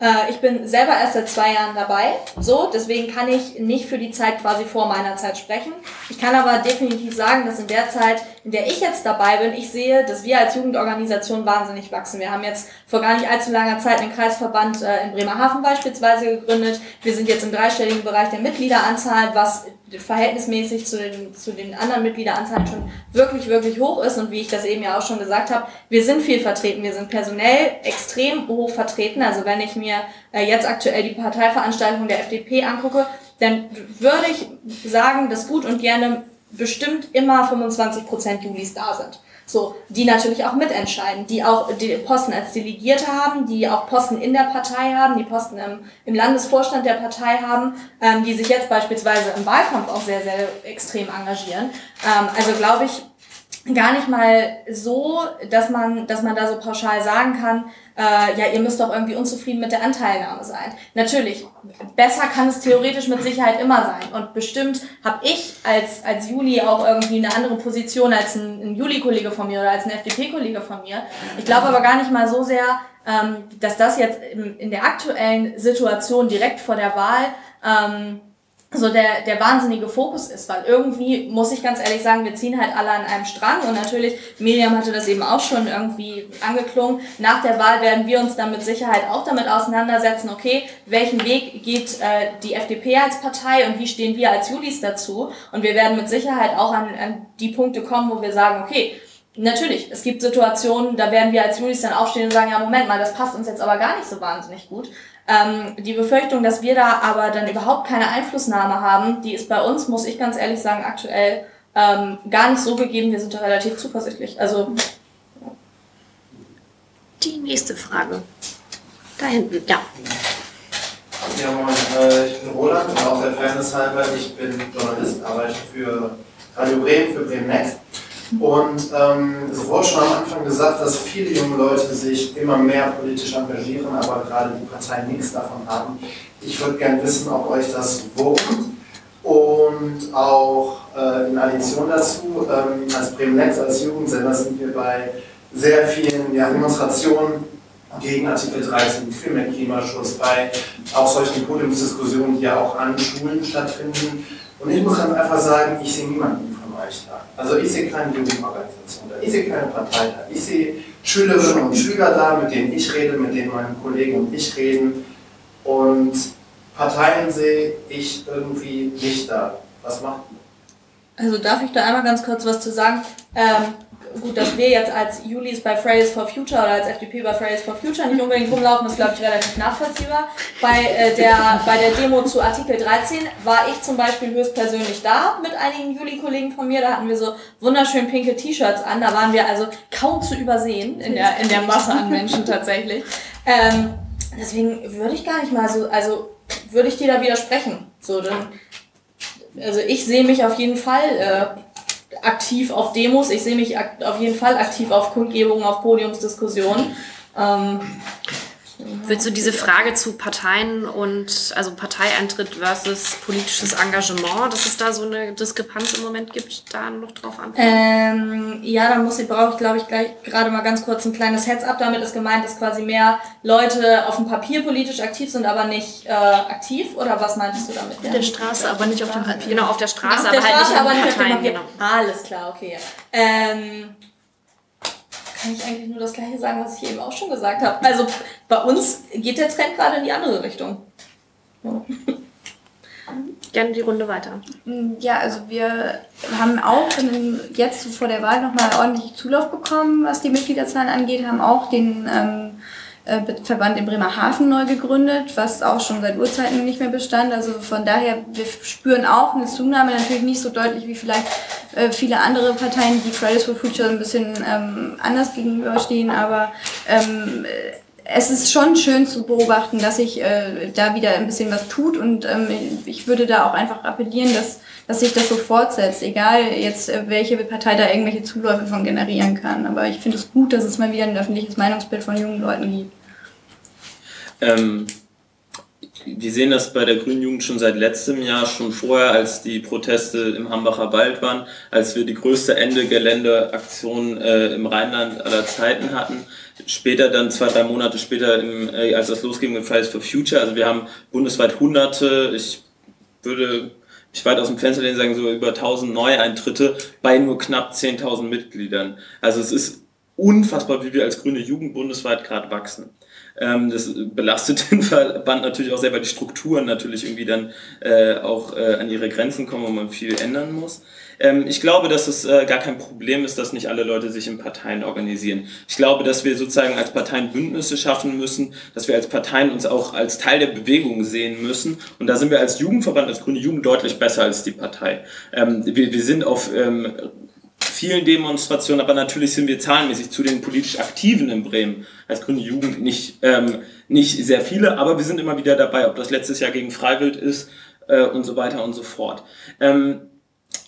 Äh, ich bin selber erst seit zwei Jahren dabei, so, deswegen kann ich nicht für die Zeit quasi vor meiner Zeit sprechen. Ich kann aber definitiv sagen, dass in der Zeit, in der ich jetzt dabei bin, ich sehe, dass wir als Jugendorganisation wahnsinnig wachsen. Wir haben jetzt vor gar nicht allzu langer Zeit einen Kreisverband äh, in Bremerhaven beispielsweise gegründet. Wir sind jetzt im dreistelligen Bereich der Mitgliederanzahl, was verhältnismäßig zu den, zu den anderen Mitgliederanzahlen schon wirklich, wirklich hoch ist. Und wie ich das eben ja auch schon gesagt habe, wir sind viel vertreten. Wir sind personell extrem hoch vertreten. Also wenn ich mir äh, jetzt aktuell die Parteiveranstaltung der FDP angucke, dann würde ich sagen, dass gut und gerne bestimmt immer 25 Prozent Julis da sind. So, die natürlich auch mitentscheiden, die auch die Posten als Delegierte haben, die auch Posten in der Partei haben, die Posten im, im Landesvorstand der Partei haben, ähm, die sich jetzt beispielsweise im Wahlkampf auch sehr, sehr extrem engagieren. Ähm, also glaube ich, gar nicht mal so, dass man, dass man da so pauschal sagen kann, äh, ja, ihr müsst doch irgendwie unzufrieden mit der Anteilnahme sein. Natürlich, besser kann es theoretisch mit Sicherheit immer sein. Und bestimmt habe ich als, als Juli auch irgendwie eine andere Position als ein, ein Juli-Kollege von mir oder als ein FDP-Kollege von mir. Ich glaube aber gar nicht mal so sehr, ähm, dass das jetzt in, in der aktuellen Situation direkt vor der Wahl ähm, so der, der wahnsinnige Fokus ist, weil irgendwie, muss ich ganz ehrlich sagen, wir ziehen halt alle an einem Strang und natürlich, Miriam hatte das eben auch schon irgendwie angeklungen, nach der Wahl werden wir uns dann mit Sicherheit auch damit auseinandersetzen, okay, welchen Weg geht äh, die FDP als Partei und wie stehen wir als Julis dazu und wir werden mit Sicherheit auch an, an die Punkte kommen, wo wir sagen, okay, Natürlich, es gibt Situationen, da werden wir als Julis dann aufstehen und sagen, ja, Moment mal, das passt uns jetzt aber gar nicht so wahnsinnig gut. Ähm, die Befürchtung, dass wir da aber dann überhaupt keine Einflussnahme haben, die ist bei uns, muss ich ganz ehrlich sagen, aktuell ähm, gar nicht so gegeben. Wir sind da relativ zuversichtlich. Also die nächste Frage. Da hinten, ja. Ja, moin. Äh, ich bin Roland und auch der Fairness halber, ich bin Journalist, arbeite für Radio Bremen, für Bremen Next. Und ähm, es wurde schon am Anfang gesagt, dass viele junge Leute sich immer mehr politisch engagieren, aber gerade die Parteien nichts davon haben. Ich würde gerne wissen, ob euch das wurmt. Und auch äh, in Addition dazu, ähm, als Bremen Netz, als Jugendsender sind wir bei sehr vielen ja, Demonstrationen gegen Artikel 13, für mehr Klimaschutz, bei auch solchen Podiumsdiskussionen, die ja auch an Schulen stattfinden. Und ich muss dann einfach sagen, ich sehe niemanden da. Also ich sehe keine Jugendorganisation da, ich sehe keine Partei da, ich sehe Schülerinnen und Schüler da, mit denen ich rede, mit denen meine Kollegen und ich reden. Und Parteien sehe ich irgendwie nicht da. Was macht ihr? Also darf ich da einmal ganz kurz was zu sagen? Ähm, gut, dass wir jetzt als Julis bei Fridays for Future oder als FDP bei Fridays for Future nicht unbedingt rumlaufen, ist, glaube ich, relativ nachvollziehbar. Bei, äh, der, bei der Demo zu Artikel 13 war ich zum Beispiel höchstpersönlich da mit einigen Juli-Kollegen von mir. Da hatten wir so wunderschön pinke T-Shirts an. Da waren wir also kaum zu übersehen in der, in der Masse an Menschen tatsächlich. Ähm, deswegen würde ich gar nicht mal so, also würde ich dir da widersprechen. So, dann, also ich sehe mich auf jeden Fall äh, aktiv auf Demos, ich sehe mich auf jeden Fall aktiv auf Kundgebungen, auf Podiumsdiskussionen. Ähm, Willst du diese Frage zu Parteien und also Parteieintritt versus politisches Engagement, dass es da so eine Diskrepanz im Moment gibt, da noch drauf antworten? Ähm, ja, dann muss ich, brauche ich glaube ich gleich gerade mal ganz kurz ein kleines Heads-up. Damit ist gemeint, dass quasi mehr Leute auf dem Papier politisch aktiv sind, aber nicht äh, aktiv. Oder was meintest du damit? Auf der Straße, aber nicht auf dem Papier. Genau, auf der Straße, auf der aber Straße, halt aber nicht nicht in auf dem Parteien. Papier. Genau. Alles klar, okay. Ähm, kann ich eigentlich nur das gleiche sagen, was ich eben auch schon gesagt habe. Also bei uns geht der Trend gerade in die andere Richtung. Ja. Gerne die Runde weiter. Ja, also wir haben auch jetzt vor der Wahl nochmal ordentlich Zulauf bekommen, was die Mitgliederzahlen angeht, haben auch den ähm, äh, Verband in Bremerhaven neu gegründet, was auch schon seit Urzeiten nicht mehr bestand. Also von daher, wir spüren auch eine Zunahme, natürlich nicht so deutlich wie vielleicht äh, viele andere Parteien, die Fridays for Future ein bisschen ähm, anders gegenüberstehen, aber ähm, es ist schon schön zu beobachten, dass sich äh, da wieder ein bisschen was tut und ähm, ich würde da auch einfach appellieren, dass, dass sich das so fortsetzt, egal jetzt äh, welche Partei da irgendwelche Zuläufe von generieren kann. Aber ich finde es gut, dass es mal wieder ein öffentliches Meinungsbild von jungen Leuten gibt. Ähm, wir sehen das bei der Grünen Jugend schon seit letztem Jahr, schon vorher, als die Proteste im Hambacher Wald waren, als wir die größte Ende-Gelände-Aktion äh, im Rheinland aller Zeiten hatten. Später dann, zwei, drei Monate später, im, äh, als das losging mit Fridays for Future. Also wir haben bundesweit hunderte, ich würde mich weit aus dem Fenster lehnen sagen, so über 1000 Neueintritte bei nur knapp 10.000 Mitgliedern. Also es ist unfassbar, wie wir als grüne Jugend bundesweit gerade wachsen. Ähm, das belastet den Verband natürlich auch sehr, weil die Strukturen natürlich irgendwie dann äh, auch äh, an ihre Grenzen kommen und man viel ändern muss. Ähm, ich glaube, dass es äh, gar kein Problem ist, dass nicht alle Leute sich in Parteien organisieren. Ich glaube, dass wir sozusagen als Parteien Bündnisse schaffen müssen, dass wir als Parteien uns auch als Teil der Bewegung sehen müssen. Und da sind wir als Jugendverband, als Grüne Jugend deutlich besser als die Partei. Ähm, wir, sind auf vielen Demonstrationen, aber natürlich sind wir zahlenmäßig zu den politisch Aktiven in Bremen als Grüne Jugend nicht, ähm, nicht sehr viele, aber wir sind immer wieder dabei, ob das letztes Jahr gegen Freiwild ist äh, und so weiter und so fort. Ähm,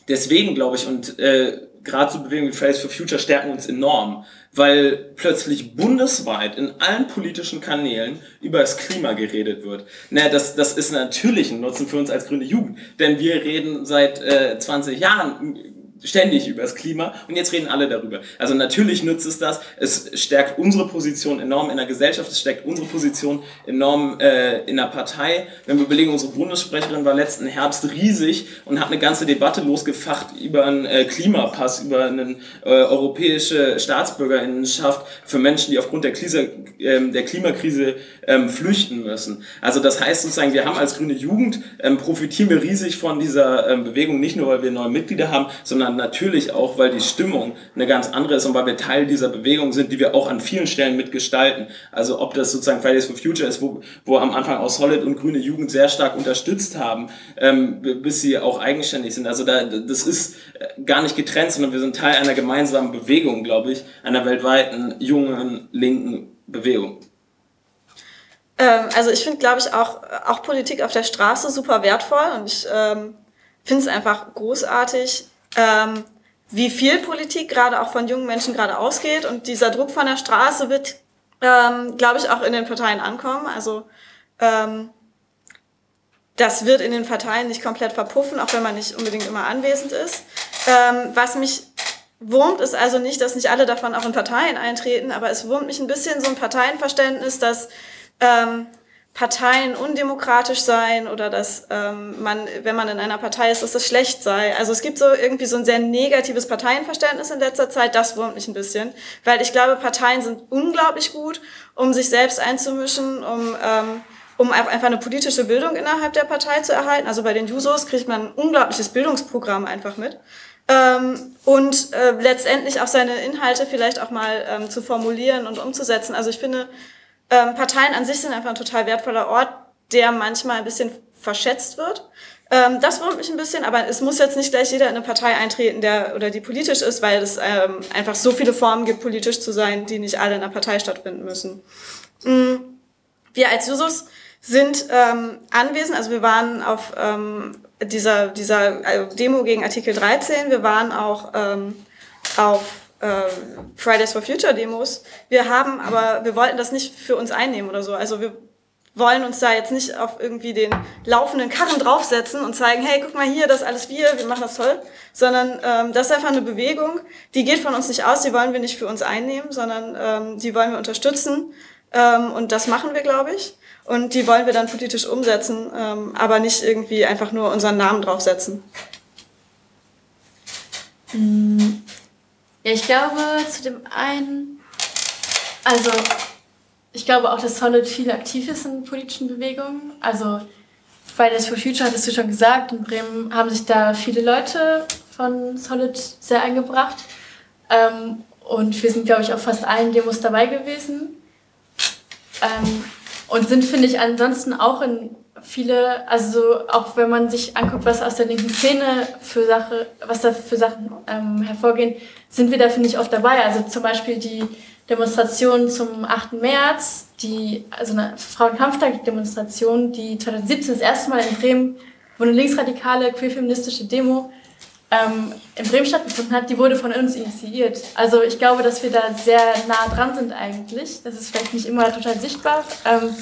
deswegen glaube ich, und äh, gerade so Bewegungen wie Fridays for Future stärken uns enorm, weil plötzlich bundesweit in allen politischen Kanälen über das Klima geredet wird. Na, das, das ist natürlich ein Nutzen für uns als grüne Jugend, denn wir reden seit äh, 20 Jahren ständig über das Klima und jetzt reden alle darüber. Also natürlich nützt es das, es stärkt unsere Position enorm in der Gesellschaft, es stärkt unsere Position enorm äh, in der Partei. Wenn wir überlegen, unsere Bundessprecherin war letzten Herbst riesig und hat eine ganze Debatte losgefacht über einen äh, Klimapass, über eine äh, europäische Staatsbürgerinnenschaft für Menschen, die aufgrund der, Klise, ähm, der Klimakrise ähm, flüchten müssen. Also das heißt sozusagen, wir haben als grüne Jugend, ähm, profitieren wir riesig von dieser Bewegung, nicht nur weil wir neue Mitglieder haben, sondern natürlich auch, weil die Stimmung eine ganz andere ist und weil wir Teil dieser Bewegung sind, die wir auch an vielen Stellen mitgestalten. Also ob das sozusagen Fridays for Future ist, wo, wo am Anfang auch Solid und Grüne Jugend sehr stark unterstützt haben, ähm, bis sie auch eigenständig sind. Also da, das ist äh, gar nicht getrennt, sondern wir sind Teil einer gemeinsamen Bewegung, glaube ich, einer weltweiten jungen linken Bewegung ähm, also ich finde, glaube ich, auch, auch Politik auf der Straße super wertvoll und ich ähm, finde es einfach großartig, ähm, wie viel Politik gerade auch von jungen Menschen gerade ausgeht. Und dieser Druck von der Straße wird, ähm, glaube ich, auch in den Parteien ankommen. Also ähm, das wird in den Parteien nicht komplett verpuffen, auch wenn man nicht unbedingt immer anwesend ist. Ähm, was mich wurmt, ist also nicht, dass nicht alle davon auch in Parteien eintreten, aber es wurmt mich ein bisschen so ein Parteienverständnis, dass ähm, Parteien undemokratisch seien oder dass ähm, man, wenn man in einer Partei ist, dass das schlecht sei. Also es gibt so irgendwie so ein sehr negatives Parteienverständnis in letzter Zeit. Das wurmt mich ein bisschen, weil ich glaube, Parteien sind unglaublich gut, um sich selbst einzumischen, um ähm, um einfach eine politische Bildung innerhalb der Partei zu erhalten. Also bei den Jusos kriegt man ein unglaubliches Bildungsprogramm einfach mit. Ähm, und äh, letztendlich auch seine Inhalte vielleicht auch mal ähm, zu formulieren und umzusetzen. Also ich finde, ähm, Parteien an sich sind einfach ein total wertvoller Ort, der manchmal ein bisschen verschätzt wird. Ähm, das wurmt mich ein bisschen, aber es muss jetzt nicht gleich jeder in eine Partei eintreten, der oder die politisch ist, weil es ähm, einfach so viele Formen gibt, politisch zu sein, die nicht alle in einer Partei stattfinden müssen. Mhm. Wir als Jusos sind ähm, anwesend, also wir waren auf ähm, dieser, dieser äh, Demo gegen Artikel 13, wir waren auch ähm, auf Fridays for Future Demos. Wir haben, aber wir wollten das nicht für uns einnehmen oder so. Also wir wollen uns da jetzt nicht auf irgendwie den laufenden Karren draufsetzen und zeigen, hey, guck mal hier, das alles wir, wir machen das toll, sondern ähm, das ist einfach eine Bewegung, die geht von uns nicht aus, die wollen wir nicht für uns einnehmen, sondern ähm, die wollen wir unterstützen ähm, und das machen wir, glaube ich. Und die wollen wir dann politisch umsetzen, ähm, aber nicht irgendwie einfach nur unseren Namen draufsetzen. Mhm. Ja, ich glaube, zu dem einen, also ich glaube auch, dass Solid viel aktiv ist in politischen Bewegungen. Also Fridays for Future hattest du schon gesagt, in Bremen haben sich da viele Leute von Solid sehr eingebracht. Ähm, und wir sind, glaube ich, auf fast allen Demos dabei gewesen. Ähm, und sind, finde ich, ansonsten auch in viele, also auch wenn man sich anguckt, was aus der linken Szene für Sache, was da für Sachen ähm, hervorgehen, sind wir da, finde ich, oft dabei. Also zum Beispiel die Demonstration zum 8. März, die, also eine Frauenkampftag-Demonstration, die 2017 das erste Mal in Bremen, wo eine linksradikale, queerfeministische Demo ähm, in Bremen stattgefunden hat, die wurde von uns initiiert. Also ich glaube, dass wir da sehr nah dran sind eigentlich. Das ist vielleicht nicht immer total sichtbar. Ähm,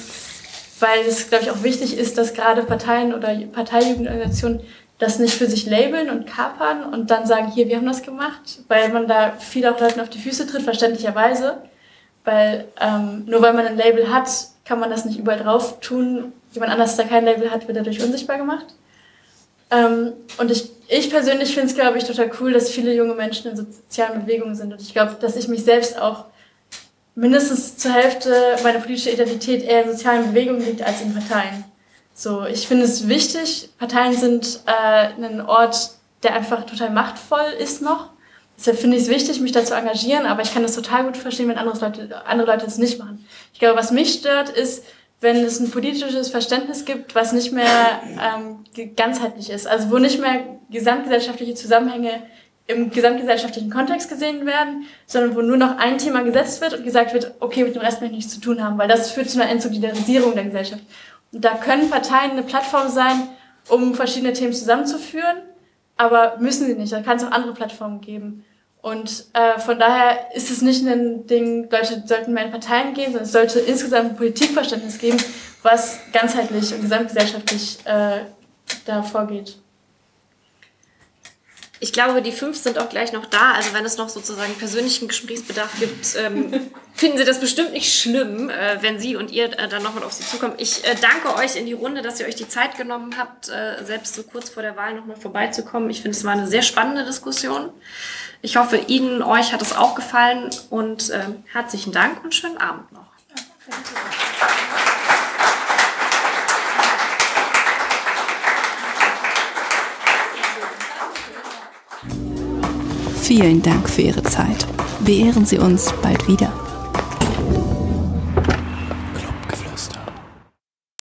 weil es, glaube ich, auch wichtig ist, dass gerade Parteien oder Parteijugendorganisationen das nicht für sich labeln und kapern und dann sagen, hier, wir haben das gemacht, weil man da viel auch Leuten auf die Füße tritt, verständlicherweise. Weil ähm, nur weil man ein Label hat, kann man das nicht überall drauf tun. Jemand anders, der kein Label hat, wird dadurch unsichtbar gemacht. Ähm, und ich, ich persönlich finde es, glaube ich, total cool, dass viele junge Menschen in sozialen Bewegungen sind. Und ich glaube, dass ich mich selbst auch mindestens zur Hälfte meine politische Identität eher in sozialen Bewegungen liegt als in Parteien. So, ich finde es wichtig. Parteien sind äh, ein Ort, der einfach total machtvoll ist noch. Deshalb finde ich es wichtig, mich da zu engagieren, aber ich kann das total gut verstehen, wenn andere Leute, andere Leute das nicht machen. Ich glaube, was mich stört, ist, wenn es ein politisches Verständnis gibt, was nicht mehr ähm, ganzheitlich ist. Also wo nicht mehr gesamtgesellschaftliche Zusammenhänge im gesamtgesellschaftlichen Kontext gesehen werden, sondern wo nur noch ein Thema gesetzt wird und gesagt wird, okay, mit dem Rest möchte ich nichts zu tun haben, weil das führt zu einer Entsolidarisierung der Gesellschaft. Und da können Parteien eine Plattform sein, um verschiedene Themen zusammenzuführen, aber müssen sie nicht. Da kann es auch andere Plattformen geben. Und äh, von daher ist es nicht ein Ding, Leute sollten mehr in Parteien gehen, sondern es sollte insgesamt ein Politikverständnis geben, was ganzheitlich und gesamtgesellschaftlich äh, da vorgeht. Ich glaube, die fünf sind auch gleich noch da. Also wenn es noch sozusagen persönlichen Gesprächsbedarf gibt, ähm, finden Sie das bestimmt nicht schlimm, äh, wenn Sie und ihr äh, dann nochmal auf Sie zukommen. Ich äh, danke euch in die Runde, dass ihr euch die Zeit genommen habt, äh, selbst so kurz vor der Wahl nochmal vorbeizukommen. Ich finde, es war eine sehr spannende Diskussion. Ich hoffe, Ihnen, euch hat es auch gefallen und ähm, herzlichen Dank und schönen Abend noch. Vielen Dank für Ihre Zeit. Beehren Sie uns bald wieder.